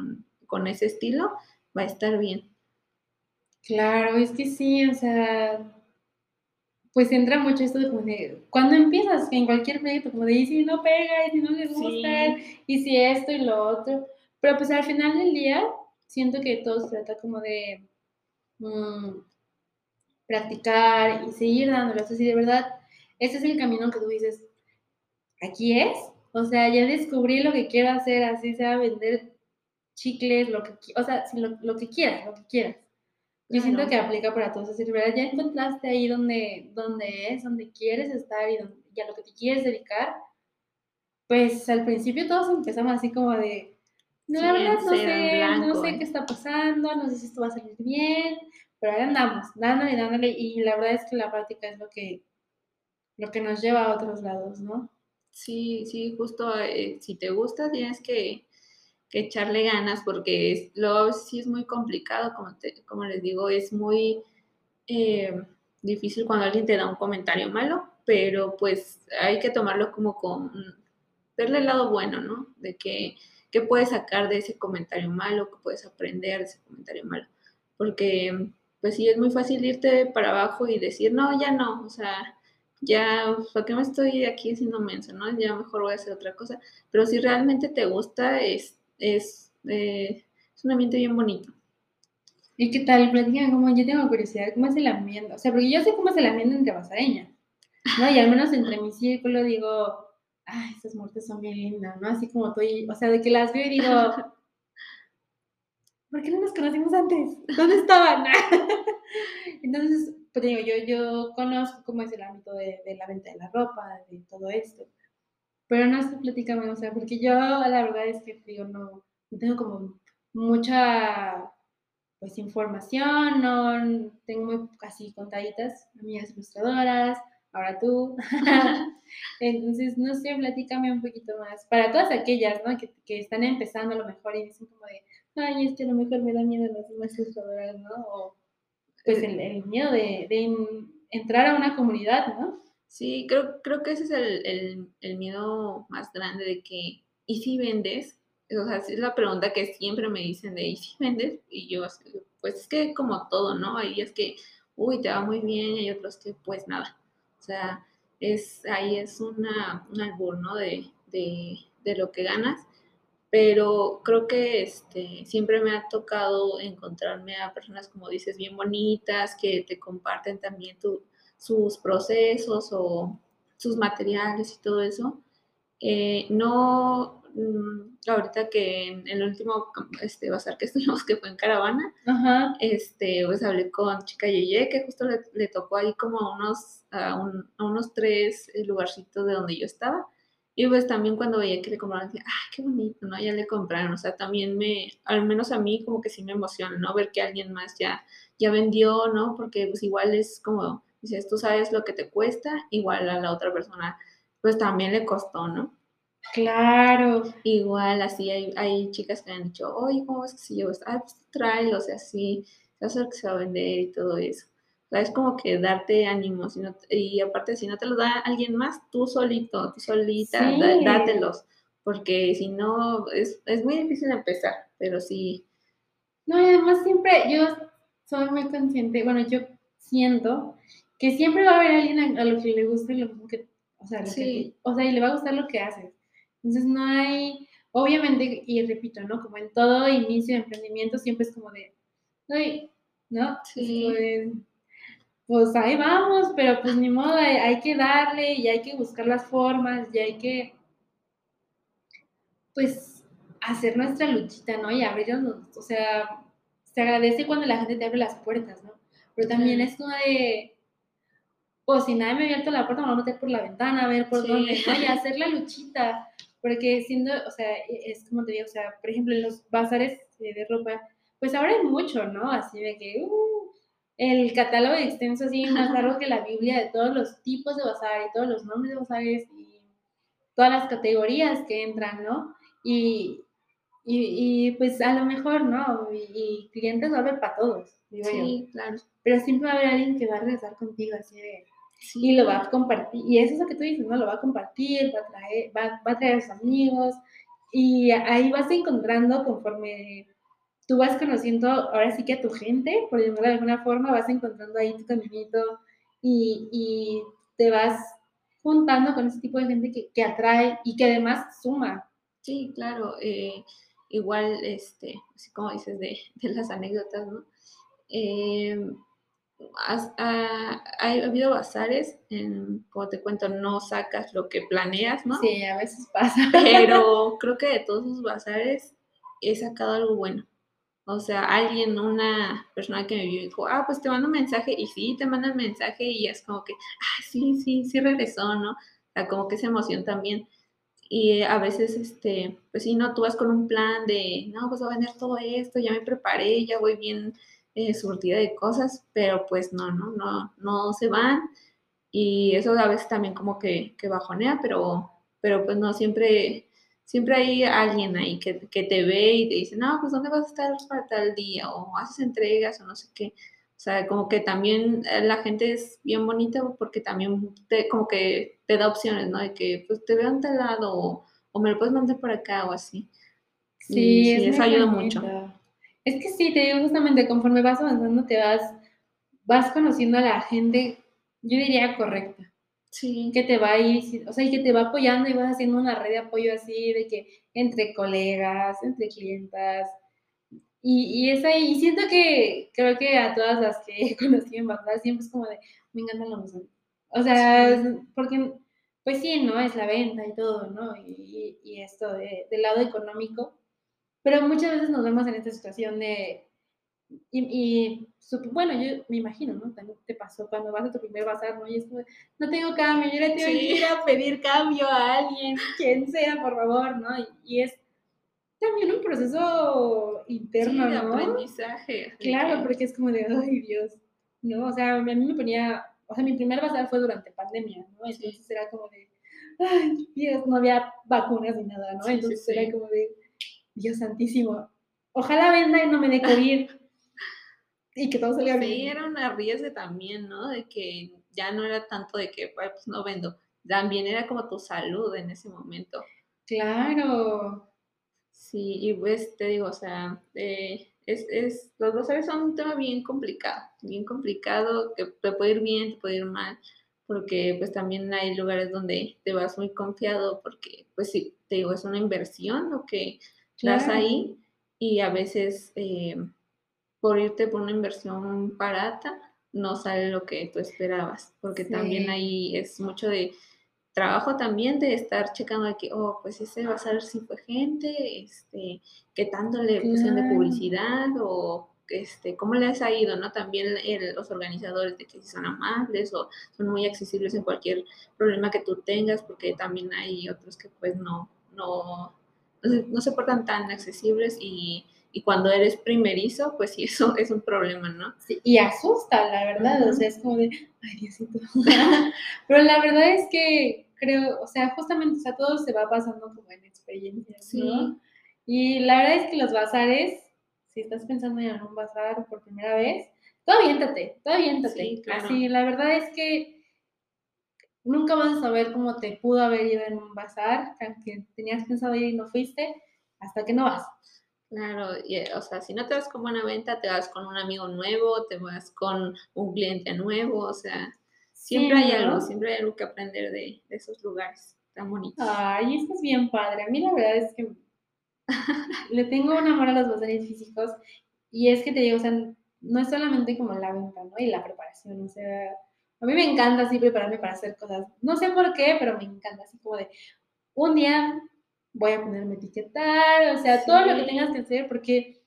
con, ese estilo, va a estar bien. Claro, es que sí, o sea, pues entra mucho esto de como de, cuando empiezas en cualquier proyecto, como de, y si no pega, y si no le gusta, y si esto y lo otro, pero pues al final del día, siento que todo se trata como de mm, practicar y seguir dándolo, o sea, si de verdad, ese es el camino que tú dices, aquí es. O sea, ya descubrí lo que quiero hacer, así sea vender chicles, lo que, o sea, lo, que quieras, lo que quieras. Yo siento que aplica para todos. Es decir, ¿verdad? Ya encontraste ahí donde, donde es, donde quieres estar y, donde, a lo que te quieres dedicar. Pues al principio todos empezamos así como de, no, la verdad no sé, no sé qué está pasando, no sé si esto va a salir bien, pero ahí andamos, dándole, dándole, y la verdad es que la práctica es lo que, lo que nos lleva a otros lados, ¿no? Sí, sí, justo eh, si te gusta tienes que, echarle ganas porque es, luego sí es muy complicado, como, como les digo, es muy eh, difícil cuando alguien te da un comentario malo, pero pues hay que tomarlo como con, verle el lado bueno, ¿no? De que, qué puedes sacar de ese comentario malo, qué puedes aprender de ese comentario malo, porque pues sí es muy fácil irte para abajo y decir, no, ya no, o sea, ya, ¿para qué me estoy aquí haciendo menso, no? Ya mejor voy a hacer otra cosa. Pero si realmente te gusta, es, es, eh, es un ambiente bien bonito. ¿Y qué tal? Platícame, como yo tengo curiosidad, ¿cómo es el ambiente? O sea, porque yo sé cómo es el ambiente entre basareñas, ¿no? Y al menos entre mi círculo digo, ay, esas muertes son bien lindas, ¿no? Así como estoy, o sea, de que las veo y digo, ¿por qué no nos conocimos antes? ¿Dónde estaban? Entonces, pues digo, yo, yo conozco cómo es el ámbito de, la venta de la ropa, de todo esto. Pero no sé, platícame, o sea, porque yo la verdad es que digo, no, tengo como mucha pues información, no tengo muy casi contaditas amigas ilustradoras, ahora tú. Entonces, no sé, platícame un poquito más. Para todas aquellas, ¿no? Que, que, están empezando a lo mejor y dicen como de, ay, es a lo mejor me da miedo las demás ilustradoras, ¿no? O, pues el, miedo de, entrar a una comunidad, ¿no? Sí, creo, creo que ese es el, miedo más grande de que, ¿y si vendes? O sea, es la pregunta que siempre me dicen de, ¿y si vendes? Y yo, pues es que como todo, ¿no? Hay días que uy, te va muy bien, y hay otros que pues nada. O sea, es, ahí es una, un albur, ¿no? De, de lo que ganas pero creo que este, siempre me ha tocado encontrarme a personas, como dices, bien bonitas, que te comparten también sus procesos o sus materiales y todo eso. Eh, no, mm, ahorita que en el último este, bazar que estuvimos, que fue en Caravana, este, pues hablé con Chica Yeye, que justo le, tocó ahí como a unos, a unos tres lugarcitos de donde yo estaba y pues también cuando veía que le compraron, decía, ¡ay, qué bonito! ¿no? Ya le compraron. O sea, también me, al menos a mí como que sí me emociona, ¿no? Ver que alguien más ya, ya vendió, ¿no? Porque pues igual es como, dices, tú sabes lo que te cuesta, igual a la otra persona, pues también le costó, ¿no? Claro. Igual así hay, hay chicas que han dicho, oye, ¿cómo es que si yo? Ah, pues tráelo, o sea, sí, ya sé que se va a vender y todo eso es como que darte ánimo, y aparte si no te lo da alguien más, tú solito, tú solita, dátelos, porque si no, es, muy difícil empezar, pero sí. No, y además siempre, yo soy muy consciente, bueno, yo siento que siempre va a haber alguien a, lo que le guste lo que, o sea, o sea, y le va a gustar lo que haces. Entonces no hay, obviamente, y repito, ¿no? Como en todo inicio de emprendimiento siempre es como de, ay, ¿no? Sí pues ahí vamos, pero pues ni modo, hay, que darle y hay que buscar las formas y hay que, pues, hacer nuestra luchita, ¿no? Y abrirnos, o sea, se agradece cuando la gente te abre las puertas, ¿no? Pero también es como de, pues si nadie me ha abierto la puerta, me voy a meter por la ventana, a ver por dónde, ¿no? Y hacer la luchita, porque siendo, o sea, e, es como te digo, o sea, por ejemplo, en los bazares de ropa, pues ahora hay mucho, ¿no? Así de que, uh, el catálogo extenso así más largo que la Biblia de todos los tipos de bazar y todos los nombres de bazares y todas las categorías que entran, ¿no? Y, y, pues a lo mejor, ¿no? Y, clientes va a haber para todos, digo sí, claro. Pero siempre va a haber alguien que va a regresar contigo así de... Y lo va a compartir, y eso es lo que tú dices, ¿no? Lo va a compartir, va a traer, va, va a traer a sus amigos, y ahí vas encontrando conforme tú vas conociendo ahora sí que a tu gente, por ejemplo, de alguna forma, vas encontrando ahí tu caminito y, te vas juntando con ese tipo de gente que, atrae y que además suma. Sí, claro. Eh, igual, este, así como dices de, las anécdotas, ¿no? Eh, ha, habido bazares, en, como te cuento, no sacas lo que planeas, ¿no? Sí, a veces pasa. Pero creo que de todos esos bazares he sacado algo bueno. O sea, alguien, una persona que me vio dijo, ah, pues te mando un mensaje y sí, te manda el mensaje y es como que, ah, sí, sí, sí regresó, ¿no? O sea, como que esa emoción también. Y a veces, este, pues sí, no, tú vas con un plan de, no, pues voy a vender todo esto, ya me preparé, ya voy bien eh, surtida de cosas, pero pues no, no, no, no se van. Y eso a veces también como que, que bajonea, pero, pero pues no siempre siempre hay alguien ahí que, te ve y te dice, no, pues ¿dónde vas a estar para tal día? O haces entregas o no sé qué. O sea, como que también eh, la gente es bien bonita porque también te, como que te da opciones, ¿no? De que pues te veo en tal lado o, me lo puedes mandar por acá o así. Sí, eso ayuda mucho. Es que sí, te digo justamente, conforme vas avanzando te vas, vas conociendo a la gente, yo diría correcta. Sí. Que te va a ir, o sea, y que te va apoyando y vas haciendo una red de apoyo así, de que entre colegas, entre clientas. Y, y es ahí, y siento que creo que a todas las que he conocido en Bagdad siempre es como de, me encanta la música. O sea, porque, pues sí, ¿no? Es la venta y todo, ¿no? Y, y esto de, del lado económico. Pero muchas veces nos vemos en esta situación de, y, bueno, yo me imagino, ¿no? También te pasó cuando vas a tu primer bazar, ¿no? Y es como, no tengo cambio, yo le tengo que ir a pedir cambio a alguien, quien sea, por favor, ¿no? Y, es también un proceso interno, sí, de aprendizaje. Claro, porque es como de, ay, Dios, ¿no? O sea, a mí me ponía, o sea, mi primer bazar fue durante pandemia, ¿no? Entonces era como de, ay, Dios, no había vacunas ni nada, ¿no? Entonces era como de, Dios santísimo, ojalá venda y no me dé COVID y que todo salga bien. Sí, era un arriesgue también, ¿no? De que ya no era tanto de que, pues no vendo, también era como tu salud en ese momento. Claro. Sí, y pues te digo, o sea, eh, es, es, los bazares son un tema bien complicado, bien complicado, que te puede ir bien, te puede ir mal, porque pues también hay lugares donde te vas muy confiado, porque pues sí, te digo, es una inversión lo que das ahí, y a veces eh, por irte por una inversión barata, no sale lo que tú esperabas, porque también ahí es mucho de trabajo también de estar checando que, oh, pues ese va a ser si fue gente, este, qué tanto le pusieron de publicidad o este, cómo les ha ido, ¿no? También los organizadores de que si son amables o son muy accesibles en cualquier problema que tú tengas, porque también hay otros que pues no, no, no se portan tan accesibles y y cuando eres primerizo, pues sí, eso es un problema, ¿no? Sí, y asusta, la verdad, o sea, es como de, ay, Diosito. Pero la verdad es que creo, o sea, justamente, o sea, todo se va pasando como en experiencias, ¿no? Y la verdad es que los bazares, si estás pensando en un bazar por primera vez, todo aviéntate, todo aviéntate. Sí, Así, la verdad es que nunca vas a saber cómo te pudo haber ido en un bazar, aunque tenías pensado ir y no fuiste, hasta que no vas. Claro, eh, o sea, si no te vas con buena venta, te vas con un amigo nuevo, te vas con un cliente nuevo, o sea, siempre hay algo, siempre hay algo que aprender de, esos lugares tan bonitos. Ay, esto es bien padre. A mí la verdad es que le tengo un amor a los bazares físicos y es que te digo, o sea, no es solamente como la venta, ¿no? Y la preparación, o sea, a mí me encanta así prepararme para hacer cosas. No sé por qué, pero me encanta así como de un día voy a ponerme a etiquetar, o sea, todo lo que tengas que hacer, porque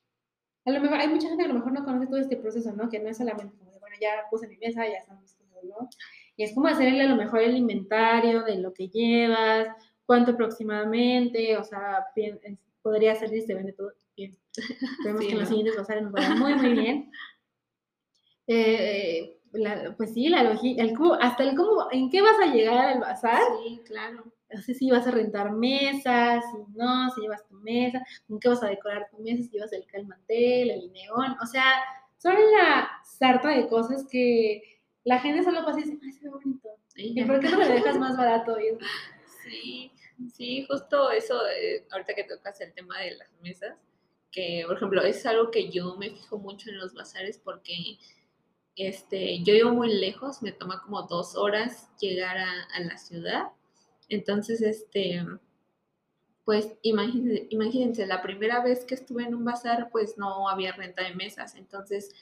a lo mejor hay mucha gente que a lo mejor no conoce todo este proceso, ¿no? Que no es solamente como de, bueno, ya puse mi mesa, ya están mis cosas, ¿no? Y es como hacerle a lo mejor el inventario de lo que llevas, cuánto aproximadamente, o sea, podría salir y se vende todo bien. Esperemos que en los siguientes nos vaya muy, muy bien. Eh, pues sí, la logística, hasta el cómo, ¿en qué vas a llegar al bazar? Sí, claro no sé si vas a rentar mesas, si no, si llevas tu mesa, con qué vas a decorar tu mesa, si llevas el calmantel, el neón, o sea, son la sarta de cosas que la gente solo pasa y dice, ay, se ve bonito. ¿Y por qué no lo dejas más barato? Sí, sí, justo eso, eh, ahorita que tocas el tema de las mesas, que por ejemplo es algo que yo me fijo mucho en los bazares porque este, yo vivo muy lejos, me toma como dos horas llegar a la ciudad entonces, este, pues imagínense, imagínense, la primera vez que estuve en un bazar, pues no había renta de mesas. Entonces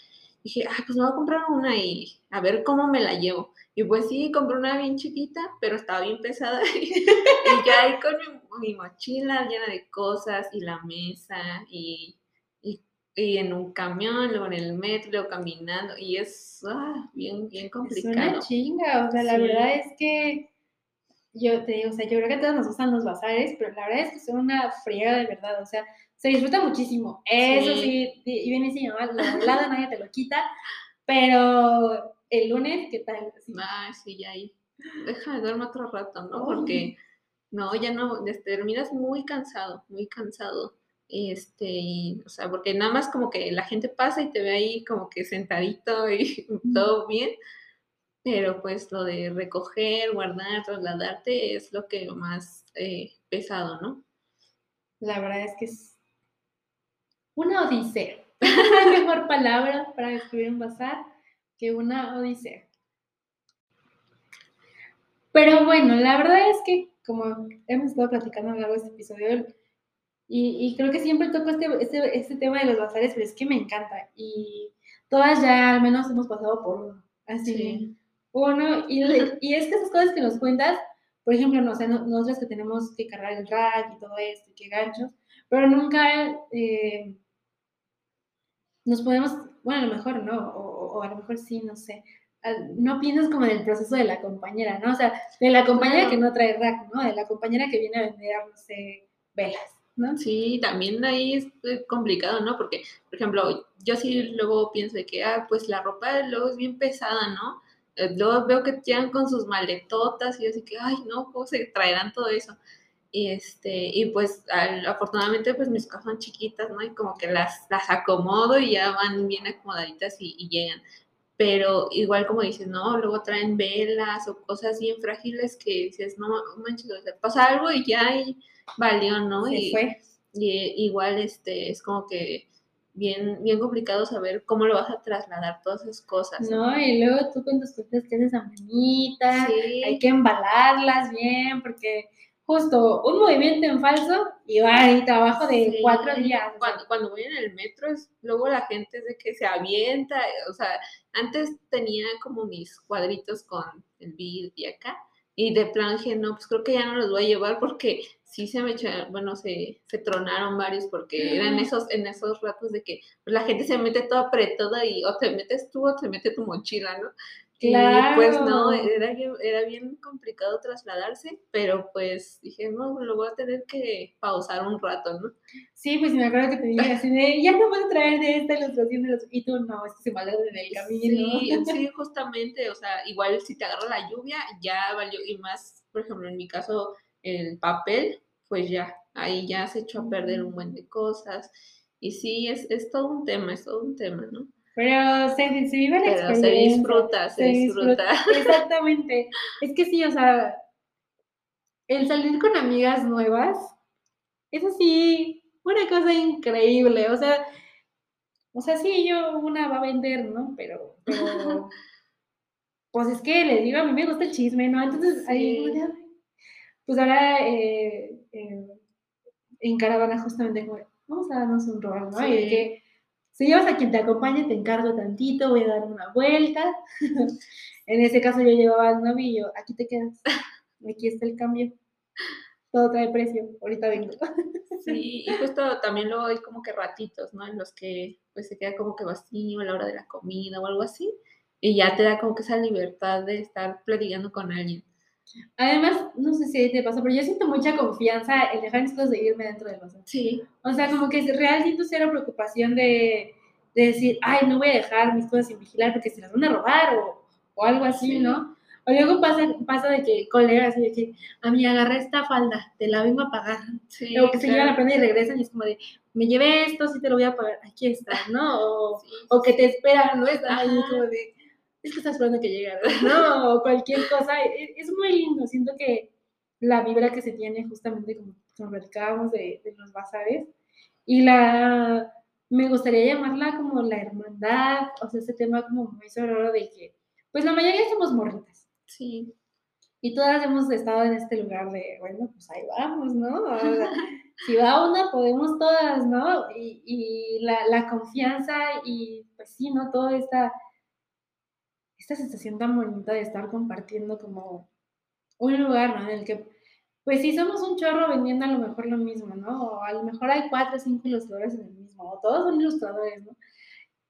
dije, ah, pues me voy a comprar una y a ver cómo me la llevo. Y pues sí, compré una bien chiquita, pero estaba bien pesada. y ya ahí con mi, mochila llena de cosas y la mesa y, en un camión, luego en el metro, caminando. Y es ah, bien, bien complicado. Es una chinga, o sea, la verdad es que yo te digo, o sea, yo creo que a todos nos gustan los bazares, pero la verdad es que son una friega de verdad, o sea, se disfruta muchísimo. Eso sí, y viene sin llamar, la lado nadie te lo quita, pero el lunes, ¿qué tal? Ah, sí, ya ahí. Déjame dormir otro rato, ¿no? Porque, no, ya no, terminas muy cansado, muy cansado. Este, y, o sea, porque nada más como que la gente pasa y te ve ahí como que sentadito y todo bien, pero pues lo de recoger, guardar, trasladarte es lo que más eh, pesado, ¿no? La verdad es que es una odisea. No hay mejor palabra para describir un bazar que una odisea. Pero bueno, la verdad es que como hemos estado platicando a lo largo de este episodio, y, creo que siempre toco este, este, este, tema de los bazares, pero es que me encanta. Y todas ya al menos hemos pasado por uno. Así uno, y, y es que esas cosas que nos cuentas, por ejemplo, no, o sea, nosotros que tenemos que cargar el rack y todo esto, y que ganchos, pero nunca eh, nos podemos, bueno, a lo mejor no, o, a lo mejor sí, no sé, no piensas como en el proceso de la compañera, ¿no? O sea, de la compañera que no trae rack, ¿no? De la compañera que viene a vender, no sé, velas, ¿no? Sí, también ahí es eh, complicado, ¿no? Porque, por ejemplo, yo sí luego pienso de que, ah, pues la ropa luego es bien pesada, ¿no? Eh, luego veo que llegan con sus maletotas y así que, ay, no, ¿cómo se traerán todo eso? Y, este, y pues afortunadamente pues mis cosas son chiquitas, ¿no? Y como que las, las acomodo y ya van bien acomodaditas y, llegan. Pero igual como dices, no, luego traen velas o cosas bien frágiles que dices, no manches, pasa algo y ya y valió, ¿no? Se y, fue. Y igual este, es como que bien, bien complicado saber cómo lo vas a trasladar todas esas cosas. No, y luego tú con tus cosas que haces a manita, hay que embalarlas bien, porque justo un movimiento en falso y va y trabajo de cuatro días. Cuando, cuando, voy en el metro, es, luego la gente es de que se avienta, o sea, antes tenía como mis cuadritos con el beat y acá, y de plan dije, no, pues creo que ya no los voy a llevar porque sí se me echaron, bueno, se, se tronaron varios porque eran esos, en esos ratos de que pues, la gente se mete toda apretada y o te metes tú o te mete tu mochila, ¿no? Claro. Y pues no, era, era bien complicado trasladarse, pero pues dije, no, lo voy a tener que pausar un rato, ¿no? Sí, pues me acuerdo que te dije así de, ya no puedo traer de esta ilustración de los... Y tú, no, es que se vale en el camino. Sí, sí, justamente, o sea, igual si te agarra la lluvia, ya valió, y más, por ejemplo, en mi caso, el papel, pues ya, ahí ya se echó a perder un buen de cosas. Y sí, es, es todo un tema, es todo un tema, ¿no? Pero se, se vive la Pero Se disfruta, se, disfruta. Exactamente. Es que sí, o sea, el salir con amigas nuevas es así, una cosa increíble. O sea, o sea, sí, yo una va a vender, ¿no? Pero, pero pues es que les digo, a mí me gusta el chisme, ¿no? Entonces, ahí, pues ahora eh, eh, en caravana justamente vamos a darnos un rol, ¿no? Y que si llevas a quien te acompañe, te encargo tantito, voy a dar una vuelta. en ese caso yo llevaba al novio, aquí te quedas, aquí está el cambio. Todo trae precio, ahorita vengo. sí, y justo también luego hay como que ratitos, ¿no? En los que pues se queda como que vacío a la hora de la comida o algo así. Y ya te da como que esa libertad de estar platicando con alguien. Además, no sé si te pasa, pero yo siento mucha confianza en dejar mis cosas de irme dentro del vaso. Sí. O sea, como que real siento cero preocupación de, de, decir, ay, no voy a dejar mis cosas sin vigilar porque se las van a robar o, o algo así, ¿no? O luego pasa, pasa de que colegas, de que, a mí agarré esta falda, te la vengo a pagar. Sí, o que se llevan la prenda y regresan y es como de, me llevé esto, sí te lo voy a pagar, aquí está, ¿no? O, o que te esperan, ¿no? Ahí como de es que estás esperando que llegue, ¿no? O cualquier cosa. E, es, muy lindo. Siento que la vibra que se tiene justamente como, como platicábamos de, de, los bazares y la, me gustaría llamarla como la hermandad, o sea, ese tema como muy sonoro de que, pues la mayoría somos morritas. Sí. Y todas hemos estado en este lugar de, bueno, pues ahí vamos, ¿no? si va una, podemos todas, ¿no? Y, y la, la, confianza y, pues sí, ¿no? Toda esta esta sensación tan bonita de estar compartiendo como un lugar, ¿no? En el que, pues sí somos un chorro vendiendo a lo mejor lo mismo, ¿no? O a lo mejor hay cuatro o cinco ilustradores en el mismo, o todos son ilustradores, ¿no?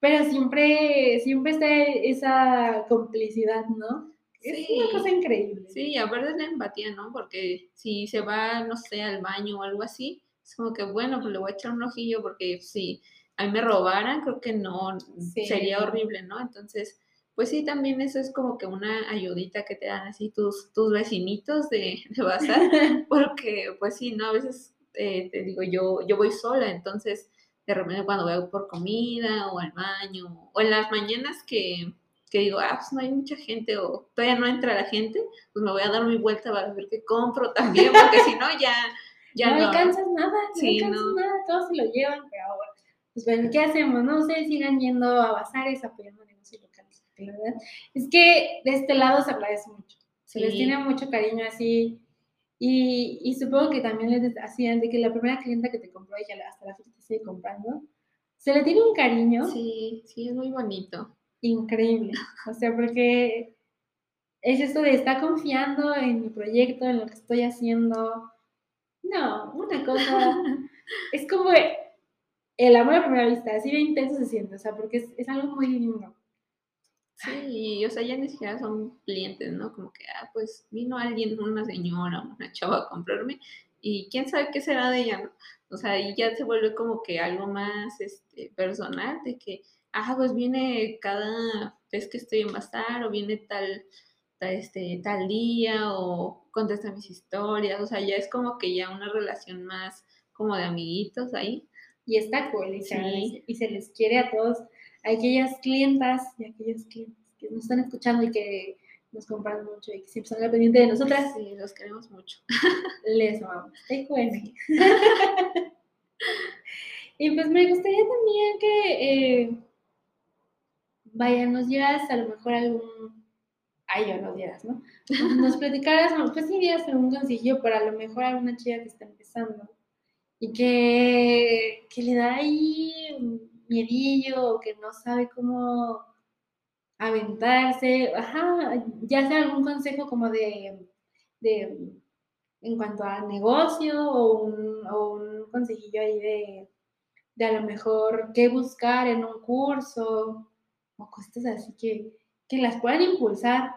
Pero siempre, siempre está esa complicidad, ¿no? Es una cosa increíble. Sí, a ver la empatía, ¿no? Porque si se va, no sé, al baño o algo así, es como que, bueno, pues le voy a echar un ojillo porque si a mí me robaran, creo que no, sería horrible, ¿no? Entonces, pues sí, también eso es como que una ayudita que te dan así tus, tus vecinitos de, de bazar, porque pues sí, ¿no? A veces eh, te digo, yo, yo voy sola, entonces de repente cuando voy por comida o al baño, o en las mañanas que, que digo, ah, pues no hay mucha gente o todavía no entra la gente, pues me voy a dar mi vuelta para ver qué compro también, porque si no ya... Ya no, alcanzas nada, no alcanzas nada, todos se lo llevan, pero bueno, pues bueno, ¿qué hacemos? No ustedes sigan yendo a bazares apoyando verdad es que de este lado se agradece mucho. Se les tiene mucho cariño así. Y, y, supongo que también les hacían de que la primera clienta que te compró y hasta la fecha te sigue comprando, se le tiene un cariño. Sí, sí, es muy bonito. Increíble. O sea, porque es esto de estar confiando en mi proyecto, en lo que estoy haciendo. No, una cosa. es como el amor a primera vista, así de intenso se siente, o sea, porque es, es algo muy lindo. Sí, o sea, ya ni siquiera son clientes, ¿no? Como que, ah, pues vino alguien, una señora, una chava a comprarme y quién sabe qué será de ella, ¿no? O sea, y ya se vuelve como que algo más este, personal, de que, ah, pues viene cada vez que estoy en Bazar o viene tal, tal, este, tal día o contesta mis historias, o sea, ya es como que ya una relación más como de amiguitos ahí. Y está cool, y, y se les quiere a todos a aquellas clientas y aquellos clientes que nos están escuchando y que nos compran mucho y que siempre están pendiente de nosotras. Sí, los queremos mucho. Les amamos. Y pues me gustaría también que, eh, vaya, nos dieras a lo mejor algún, ay, yo nos dieras, ¿no? Nos platicaras, pues sí, dieras algún consejo para a lo mejor alguna chica que está empezando y que, que le da ahí miedillo o que no sabe cómo aventarse, ajá, ya sea algún consejo como de, de en cuanto a negocio o un, o un consejillo ahí de, de a lo mejor qué buscar en un curso o cosas así que, que las puedan impulsar.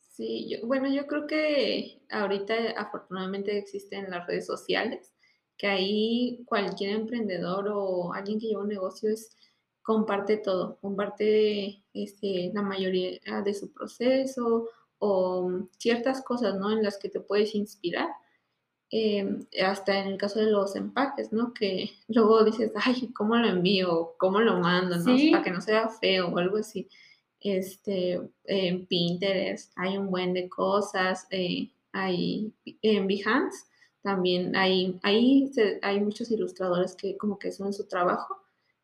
Sí, yo, bueno, yo creo que ahorita afortunadamente existen las redes sociales, que ahí cualquier emprendedor o alguien que lleva un negocio es comparte todo, comparte este, la mayoría de su proceso o ciertas cosas, ¿no? En las que te puedes inspirar. Em, hasta en el caso de los empaques, ¿no? Que luego dices, ay, ¿cómo lo envío? ¿Cómo lo mando? ¿no? Para que no sea feo o algo así. Este, en Pinterest hay un buen de cosas, eh, hay en Behance también hay, ahí hay muchos ilustradores que como que son su trabajo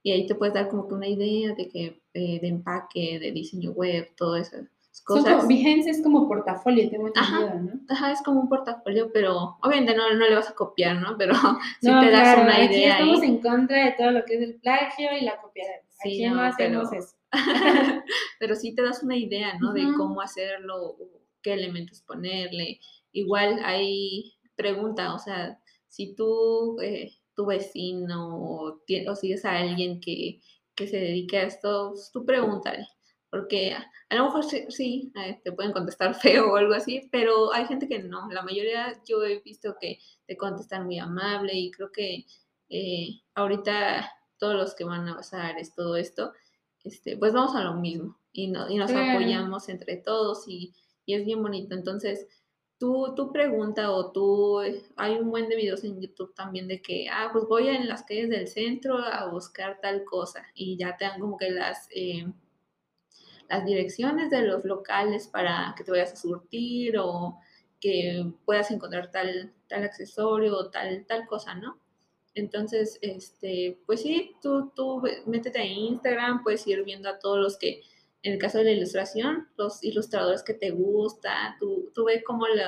y ahí te puedes dar como que una idea de que eh, de empaque, de diseño web, todo eso. Cosas. Behance es como portafolio, tengo entendido, ¿no? Ajá, es como un portafolio, pero obviamente no, no le vas a copiar, ¿no? Pero si te das una aquí idea. Estamos en contra de todo lo que es el plagio y la copia. Aquí no, hacemos eso. pero sí te das una idea, ¿no? De cómo hacerlo, qué elementos ponerle. Igual hay pregunta, o sea, si tú, eh, tu vecino o, o, sigues a alguien que, que se dedique a esto, pues, tú pregúntale, porque a lo mejor sí, eh, te pueden contestar feo o algo así, pero hay gente que no, la mayoría yo he visto que te contestan muy amable y creo que eh, ahorita todos los que van a pasar es todo esto, este, pues vamos a lo mismo y, no, y nos apoyamos entre todos y, y es bien bonito, entonces tú, tú pregunta o tú, eh, hay un buen de videos en YouTube también de que, ah, pues voy en las calles del centro a buscar tal cosa y ya te dan como que las, eh, las direcciones de los locales para que te vayas a surtir o que puedas encontrar tal, tal accesorio o tal, tal cosa, ¿no? Entonces, este, pues sí, tú, tú métete a Instagram, puedes ir viendo a todos los que en el caso de la ilustración, los ilustradores que te gusta, tú, tú ves cómo lo,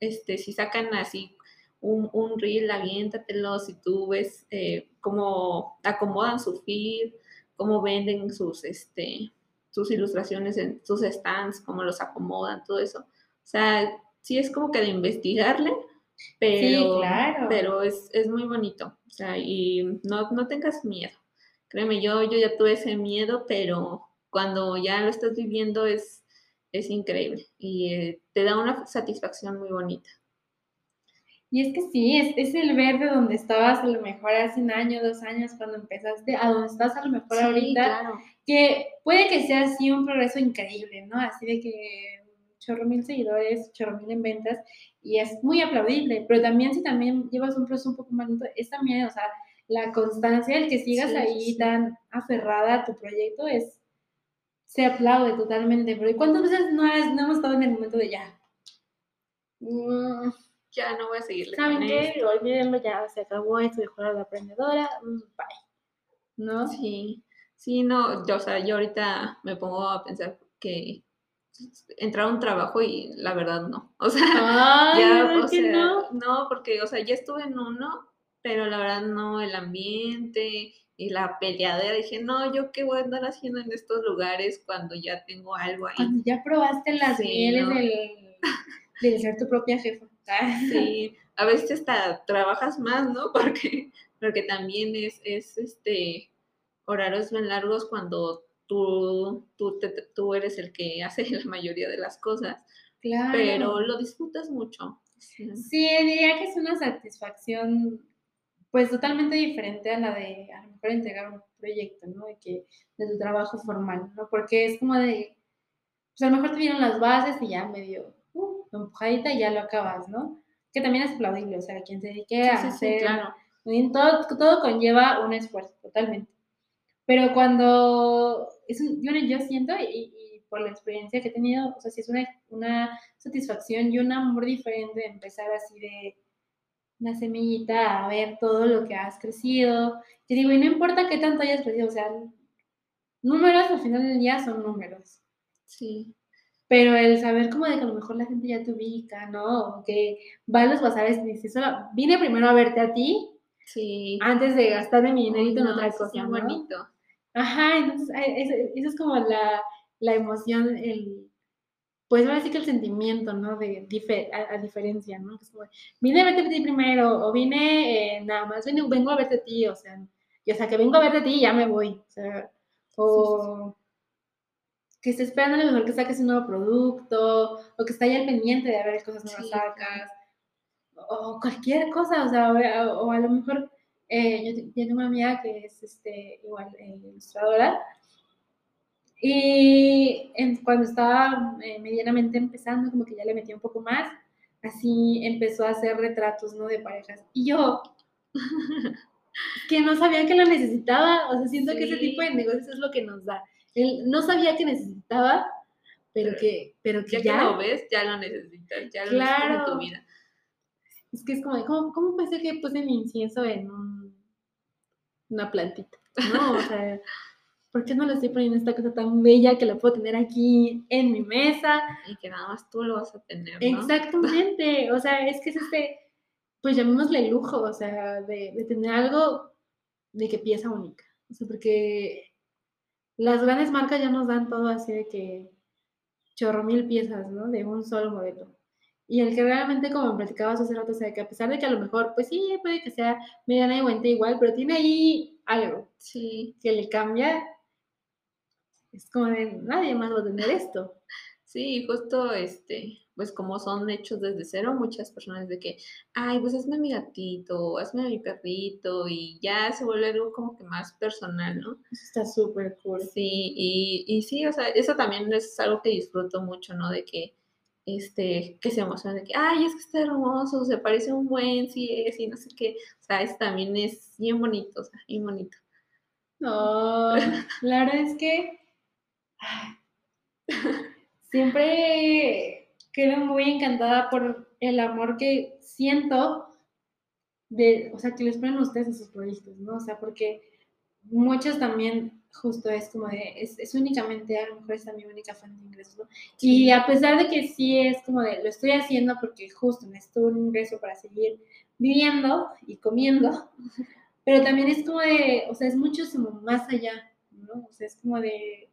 este, si sacan así un, un reel, aviéntatelo, si tú ves eh, cómo acomodan su feed, cómo venden sus, este, sus ilustraciones en sus stands, cómo los acomodan, todo eso. O sea, sí es como que de investigarle, pero, pero es, es, muy bonito. O sea, y no, no tengas miedo. Créeme, yo, yo ya tuve ese miedo, pero cuando ya lo estás viviendo es, es increíble y eh, te da una satisfacción muy bonita. Y es que sí, es, es, el ver de donde estabas a lo mejor hace un año, dos años, cuando empezaste, a donde estás a lo mejor ahorita, que puede que sea así un progreso increíble, ¿no? Así de que chorro mil seguidores, chorro mil en ventas, y es muy aplaudible, pero también si también llevas un proceso un poco más lento, es también, o sea, la constancia, el que sigas ahí tan aferrada a tu proyecto es, se aplaude totalmente. Pero cuántas veces no, no hemos estado en el momento de ya? Mm, ya no voy a seguirle. ¿Saben qué? Olvídenlo, ya se acabó esto de jugar a la aprendedora. Mm, bye. ¿No? Sí. Sí, no, yo, o sea, yo ahorita me pongo a pensar que entrar a un trabajo y la verdad no. O sea, ya, o sea, no? no, porque, o sea, ya estuve en uno, pero la verdad no, el ambiente, y la peleadera. Dije, no, yo qué voy a andar haciendo en estos lugares cuando ya tengo algo ahí. Cuando ya probaste las mieles del, ser tu propia jefa. Sí, a veces hasta trabajas más, ¿no? Porque, porque también es, es este horarios bien largos cuando tú, tú, tú eres el que hace la mayoría de las cosas. Claro. Pero lo disfrutas mucho. Sí. sí, diría que es una satisfacción pues totalmente diferente a la de a lo mejor entregar un proyecto, ¿no? De que de tu trabajo formal, ¿no? Porque es como de, pues a lo mejor te dieron las bases y ya medio uh, empujadita y ya lo acabas, ¿no? Que también es aplaudible, o sea, quien se dedique a hacer, claro. todo, todo conlleva un esfuerzo, totalmente. Pero cuando, es yo, yo siento, y, y, por la experiencia que he tenido, o sea, si es una, una satisfacción y un amor diferente de empezar así de una semillita a ver todo lo que has crecido. Y digo, y no importa qué tanto hayas crecido, o sea, números al final del día son números. Sí. Pero el saber como de que a lo mejor la gente ya te ubica, ¿no? O que va a los bazares y dices, vine primero a verte a ti. Sí. Antes de gastarme mi dinerito en otra cosa. Es bonito. Ajá, entonces eso, es como la, la emoción, el, pues ahora sí que el sentimiento, ¿no? De a, diferencia, ¿no? Es como, vine a verte a ti primero, o vine eh, nada más, vengo a verte a ti, o sea, y, o sea, que vengo a verte a ti y ya me voy, o sea, o que esté esperando a lo mejor que saques un nuevo producto, o que está ahí al pendiente de ver cosas nuevas sacas, o cualquier cosa, o sea, o, a lo mejor, eh, yo, tengo una amiga que es este, igual eh, ilustradora, y cuando estaba eh, medianamente empezando, como que ya le metí un poco más, así empezó a hacer retratos, ¿no? De parejas. Y yo, que no sabía que lo necesitaba, o sea, siento que ese tipo de negocios es lo que nos da. Él no sabía que necesitaba, pero que, pero que ya, ya, que lo ves, ya lo necesitas, ya lo claro. necesitas en tu vida. Es que es como, ¿cómo, cómo puede ser que puse mi incienso en una plantita? No, o sea, ¿por qué no le estoy poniendo esta cosa tan bella que la puedo tener aquí en mi mesa? Y que nada más tú lo vas a tener. ¿no? Exactamente, o sea, es que es este, pues llamémosle lujo, o sea, de, de tener algo de que pieza única. O sea, porque las grandes marcas ya nos dan todo así de que chorro mil piezas, ¿no? De un solo modelo. Y el que realmente, como platicabas hace rato, o sea, que a pesar de que a lo mejor, pues sí, puede que sea mediana y igual, pero tiene ahí algo sí. que le cambia es como de nadie más va a tener esto. Sí, justo este, pues como son hechos desde cero, muchas personas de que, ay, pues hazme mi gatito, hazme mi perrito, y ya se vuelve algo como que más personal, ¿no? Eso está súper cool. Sí, y, y sí, o sea, eso también es algo que disfruto mucho, ¿no? De que, este, que se emociona de que, ay, es que está hermoso, se parece un buen, sí es, y no sé qué, o sea, eso también es bien bonito, o sea, bien bonito. No, la verdad es que Siempre quedo muy encantada por el amor que siento de, o sea, que les ponen ustedes a sus proyectos, ¿no? O sea, porque muchos también justo es como de, es, únicamente, a lo mejor es mi única fuente de ingresos, ¿no? Y a pesar de que sí es como de, lo estoy haciendo porque justo necesito un ingreso para seguir viviendo y comiendo, pero también es como de, o sea, es muchísimo más allá, ¿no? O sea, es como de,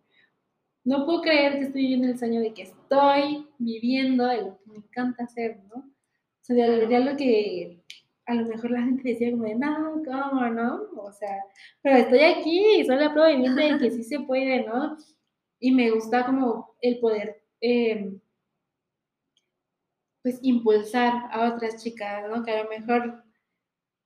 no puedo creer que estoy viviendo el sueño de que estoy viviendo lo que me encanta hacer, ¿no? O sea, de, lo que a lo mejor la gente decía como de, no, ¿cómo, no? O sea, pero estoy aquí, soy la prueba viviente de que sí se puede, ¿no? Y me gusta como el poder, em, pues, impulsar a otras chicas, ¿no? Que a lo mejor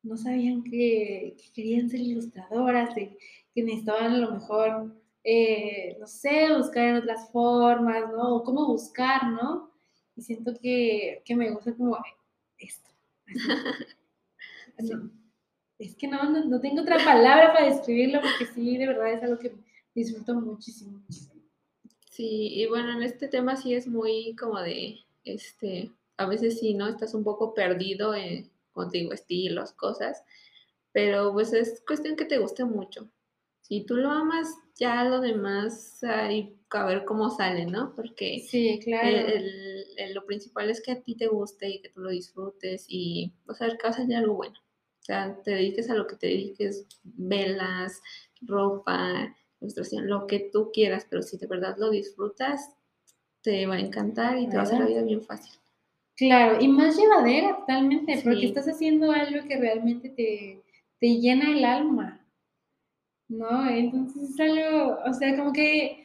no sabían que, querían ser ilustradoras, que necesitaban a lo mejor eh, no sé, buscar en otras formas, ¿no? O cómo buscar, ¿no? Y siento que, me gusta como esto. es que no, no, tengo otra palabra para describirlo porque sí, de verdad es algo que disfruto muchísimo, Sí, y bueno, en este tema sí es muy como de, este, a veces sí, ¿no? Estás un poco perdido en, contigo, estilos, cosas, pero pues es cuestión que te guste mucho. Si tú lo amas, ya lo demás hay a ver cómo sale, ¿no? Porque sí, claro. lo principal es que a ti te guste y que tú lo disfrutes y vas a ver que vas a algo bueno. O sea, te dediques a lo que te dediques, velas, ropa, ilustración, lo que tú quieras, pero si de verdad lo disfrutas, te va a encantar y te va a hacer la vida bien fácil. Claro, y más llevadera totalmente, porque estás haciendo algo que realmente te, te llena el alma. ¿No? Entonces es algo, o sea, como que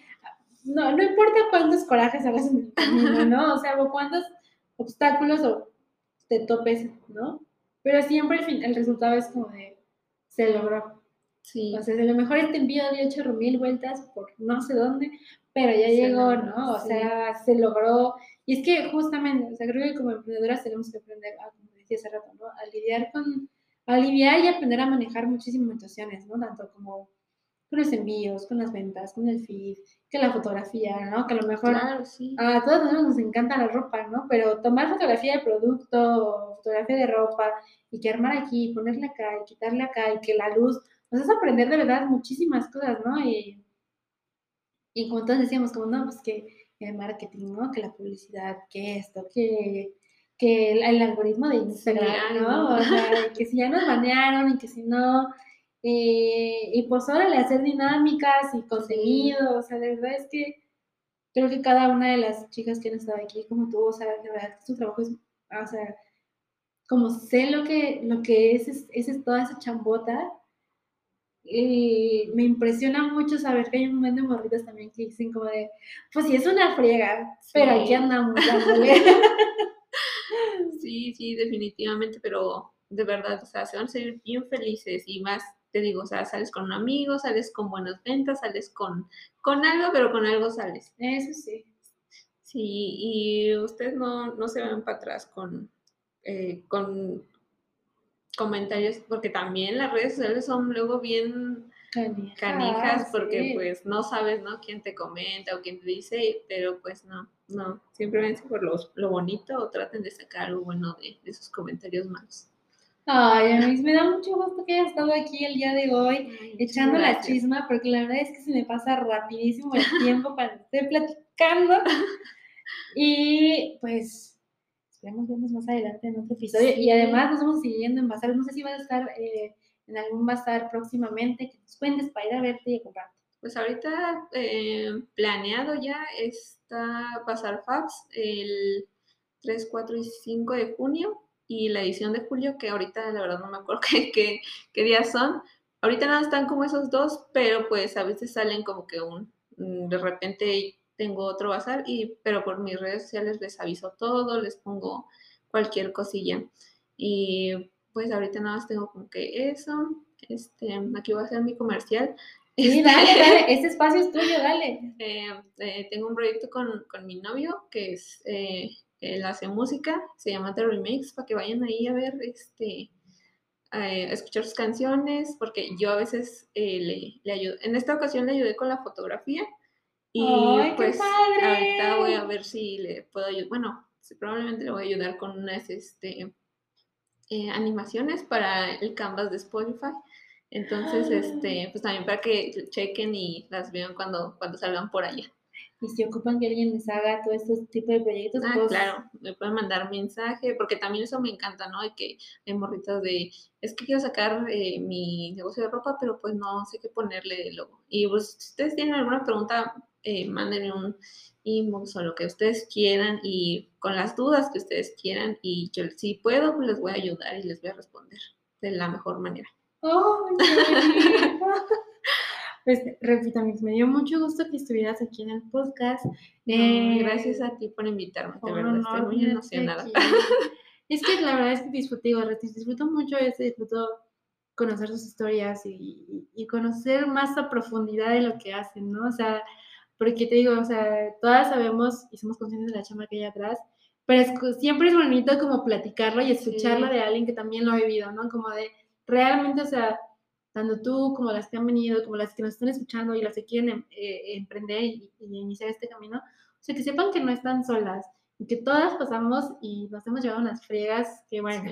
no, no importa cuántos corajes hagas en el camino, ¿no? O sea, o cuántos obstáculos o te topes, ¿no? Pero siempre el, fin, el resultado es como de, se logró. Sí. O sea, a lo mejor este envío había hecho mil vueltas por no sé dónde, pero ya llegó, ¿no? O sea, se logró. Y es que justamente, o sea, creo que como emprendedoras tenemos que aprender, como decía hace rato, ¿no? A lidiar con, a lidiar y aprender a manejar muchísimas situaciones, ¿no? Tanto como con los envíos, con las ventas, con el feed, que la fotografía, ¿no? Que a lo mejor Claro, sí. a todos nosotros nos encanta la ropa, ¿no? Pero tomar fotografía de producto, fotografía de ropa, y que armar aquí, ponerle acá, y quitarle acá, y que la luz, nos hace aprender de verdad muchísimas cosas, ¿no? Y, y como todos decíamos, como, no, pues que el marketing, ¿no? Que la publicidad, que esto, que, que el, algoritmo de Instagram, ¿no? O sea, que si ya nos banearon y que si no, eh, y pues ahora le hacer dinámicas y contenido, o sea, de verdad es que creo que cada una de las chicas que han estado aquí, como tú, o sea, de verdad, su trabajo es, o sea, como sé lo que, lo que es, es, es toda esa chambota, y me impresiona mucho saber que hay un montón de morritas también que dicen como de, pues sí, es una friega, pero aquí andamos Sí, sí, definitivamente, pero de verdad, o sea, se van a ser bien felices y más, te digo, o sea, sales con un amigo, sales con buenas ventas, sales con, con algo, pero con algo sales. Eso sí. Sí, y ustedes no, no se van para atrás con, eh, con comentarios, porque también las redes sociales son luego bien canijas, porque pues no sabes, ¿no? Quién te comenta o quién te dice, pero pues no, no, simplemente por lo, lo bonito o traten de sacar algo bueno de, de sus comentarios malos. Ay, a mí me da mucho gusto que hayas estado aquí el día de hoy echando la chisma, porque la verdad es que se me pasa rapidísimo el tiempo para estar platicando. y pues Esperemos vernos más adelante en otro episodio. Y además nos vamos siguiendo en bazar. No sé si vas a estar eh, en algún bazar próximamente. Que nos cuentes para ir a verte y a comprarte. Pues ahorita eh, planeado ya está Bazar Fabs el 3, 4 y 5 de junio y la edición de julio, que ahorita la verdad no me acuerdo qué, días son. Ahorita nada están como esos dos, pero pues a veces salen como que un, de repente tengo otro bazar, y, pero por mis redes sociales les aviso todo, les pongo cualquier cosilla. Y pues ahorita nada más tengo como que eso. Este, aquí voy a hacer mi comercial. Sí, dale, dale, este espacio es tuyo, dale. Eh, eh, tengo un proyecto con, con, mi novio que es, eh, él hace música, se llama The Remakes, para que vayan ahí a ver, este, a escuchar sus canciones, porque yo a veces le, le ayudo, en esta ocasión le ayudé con la fotografía, y pues ahorita voy a ver si le puedo ayudar. Bueno, probablemente le voy a ayudar con unas este, eh, animaciones para el canvas de Spotify. Entonces, este, ah. pues también para que chequen y las vean cuando, cuando salgan por allá. Y si ocupan que alguien les haga todo este tipo de proyectos, ah, pues claro, me pueden mandar mensaje, porque también eso me encanta, ¿no? De que hay morritas de, es que quiero sacar eh, mi negocio de ropa, pero pues no sé qué ponerle de logo. Y pues si ustedes tienen alguna pregunta, eh, mándenme un inbox o lo que ustedes quieran y con las dudas que ustedes quieran y yo si puedo pues les voy a ayudar y les voy a responder de la mejor manera. Oh, pues repito, me dio mucho gusto que estuvieras aquí en el podcast. Eh, gracias a ti por invitarme, de verdad, estoy muy emocionada. Es que la verdad es que disfruto, disfruto mucho eso, disfruto conocer sus historias y, y, conocer más a profundidad de lo que hacen, ¿no? O sea, porque te digo, o sea, todas sabemos y somos conscientes de la chama que hay atrás, pero es, siempre es bonito como platicarlo y escucharlo de alguien que también lo ha vivido, ¿no? Como de realmente, o sea, tanto tú como las que han venido, como las que nos están escuchando y las que quieren em, eh, emprender y, iniciar este camino, o sea, que sepan que no están solas y que todas pasamos y nos hemos llevado unas friegas que bueno,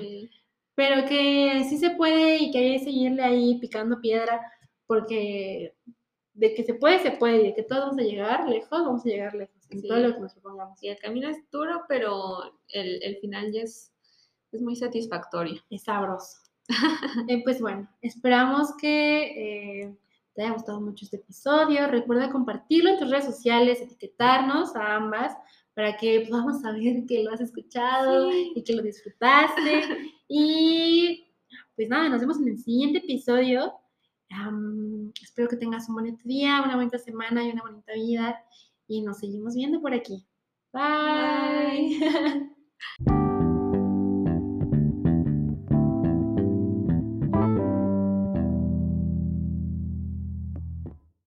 pero que sí se puede y que hay que seguirle ahí picando piedra porque de que se puede, se puede, y de que todos vamos a llegar lejos, vamos a llegar lejos, en todo lo que nos propongamos. Y el camino es duro, pero el, el final ya es, es, muy satisfactorio. Es sabroso. Eh, pues bueno, esperamos que eh, te haya gustado mucho este episodio. Recuerda compartirlo en tus redes sociales, etiquetarnos a ambas para que podamos saber que lo has escuchado y que lo disfrutaste. y pues nada, nos vemos en el siguiente episodio espero que tengas un bonito día, una bonita semana y una bonita vida. Y nos seguimos viendo por aquí. Bye.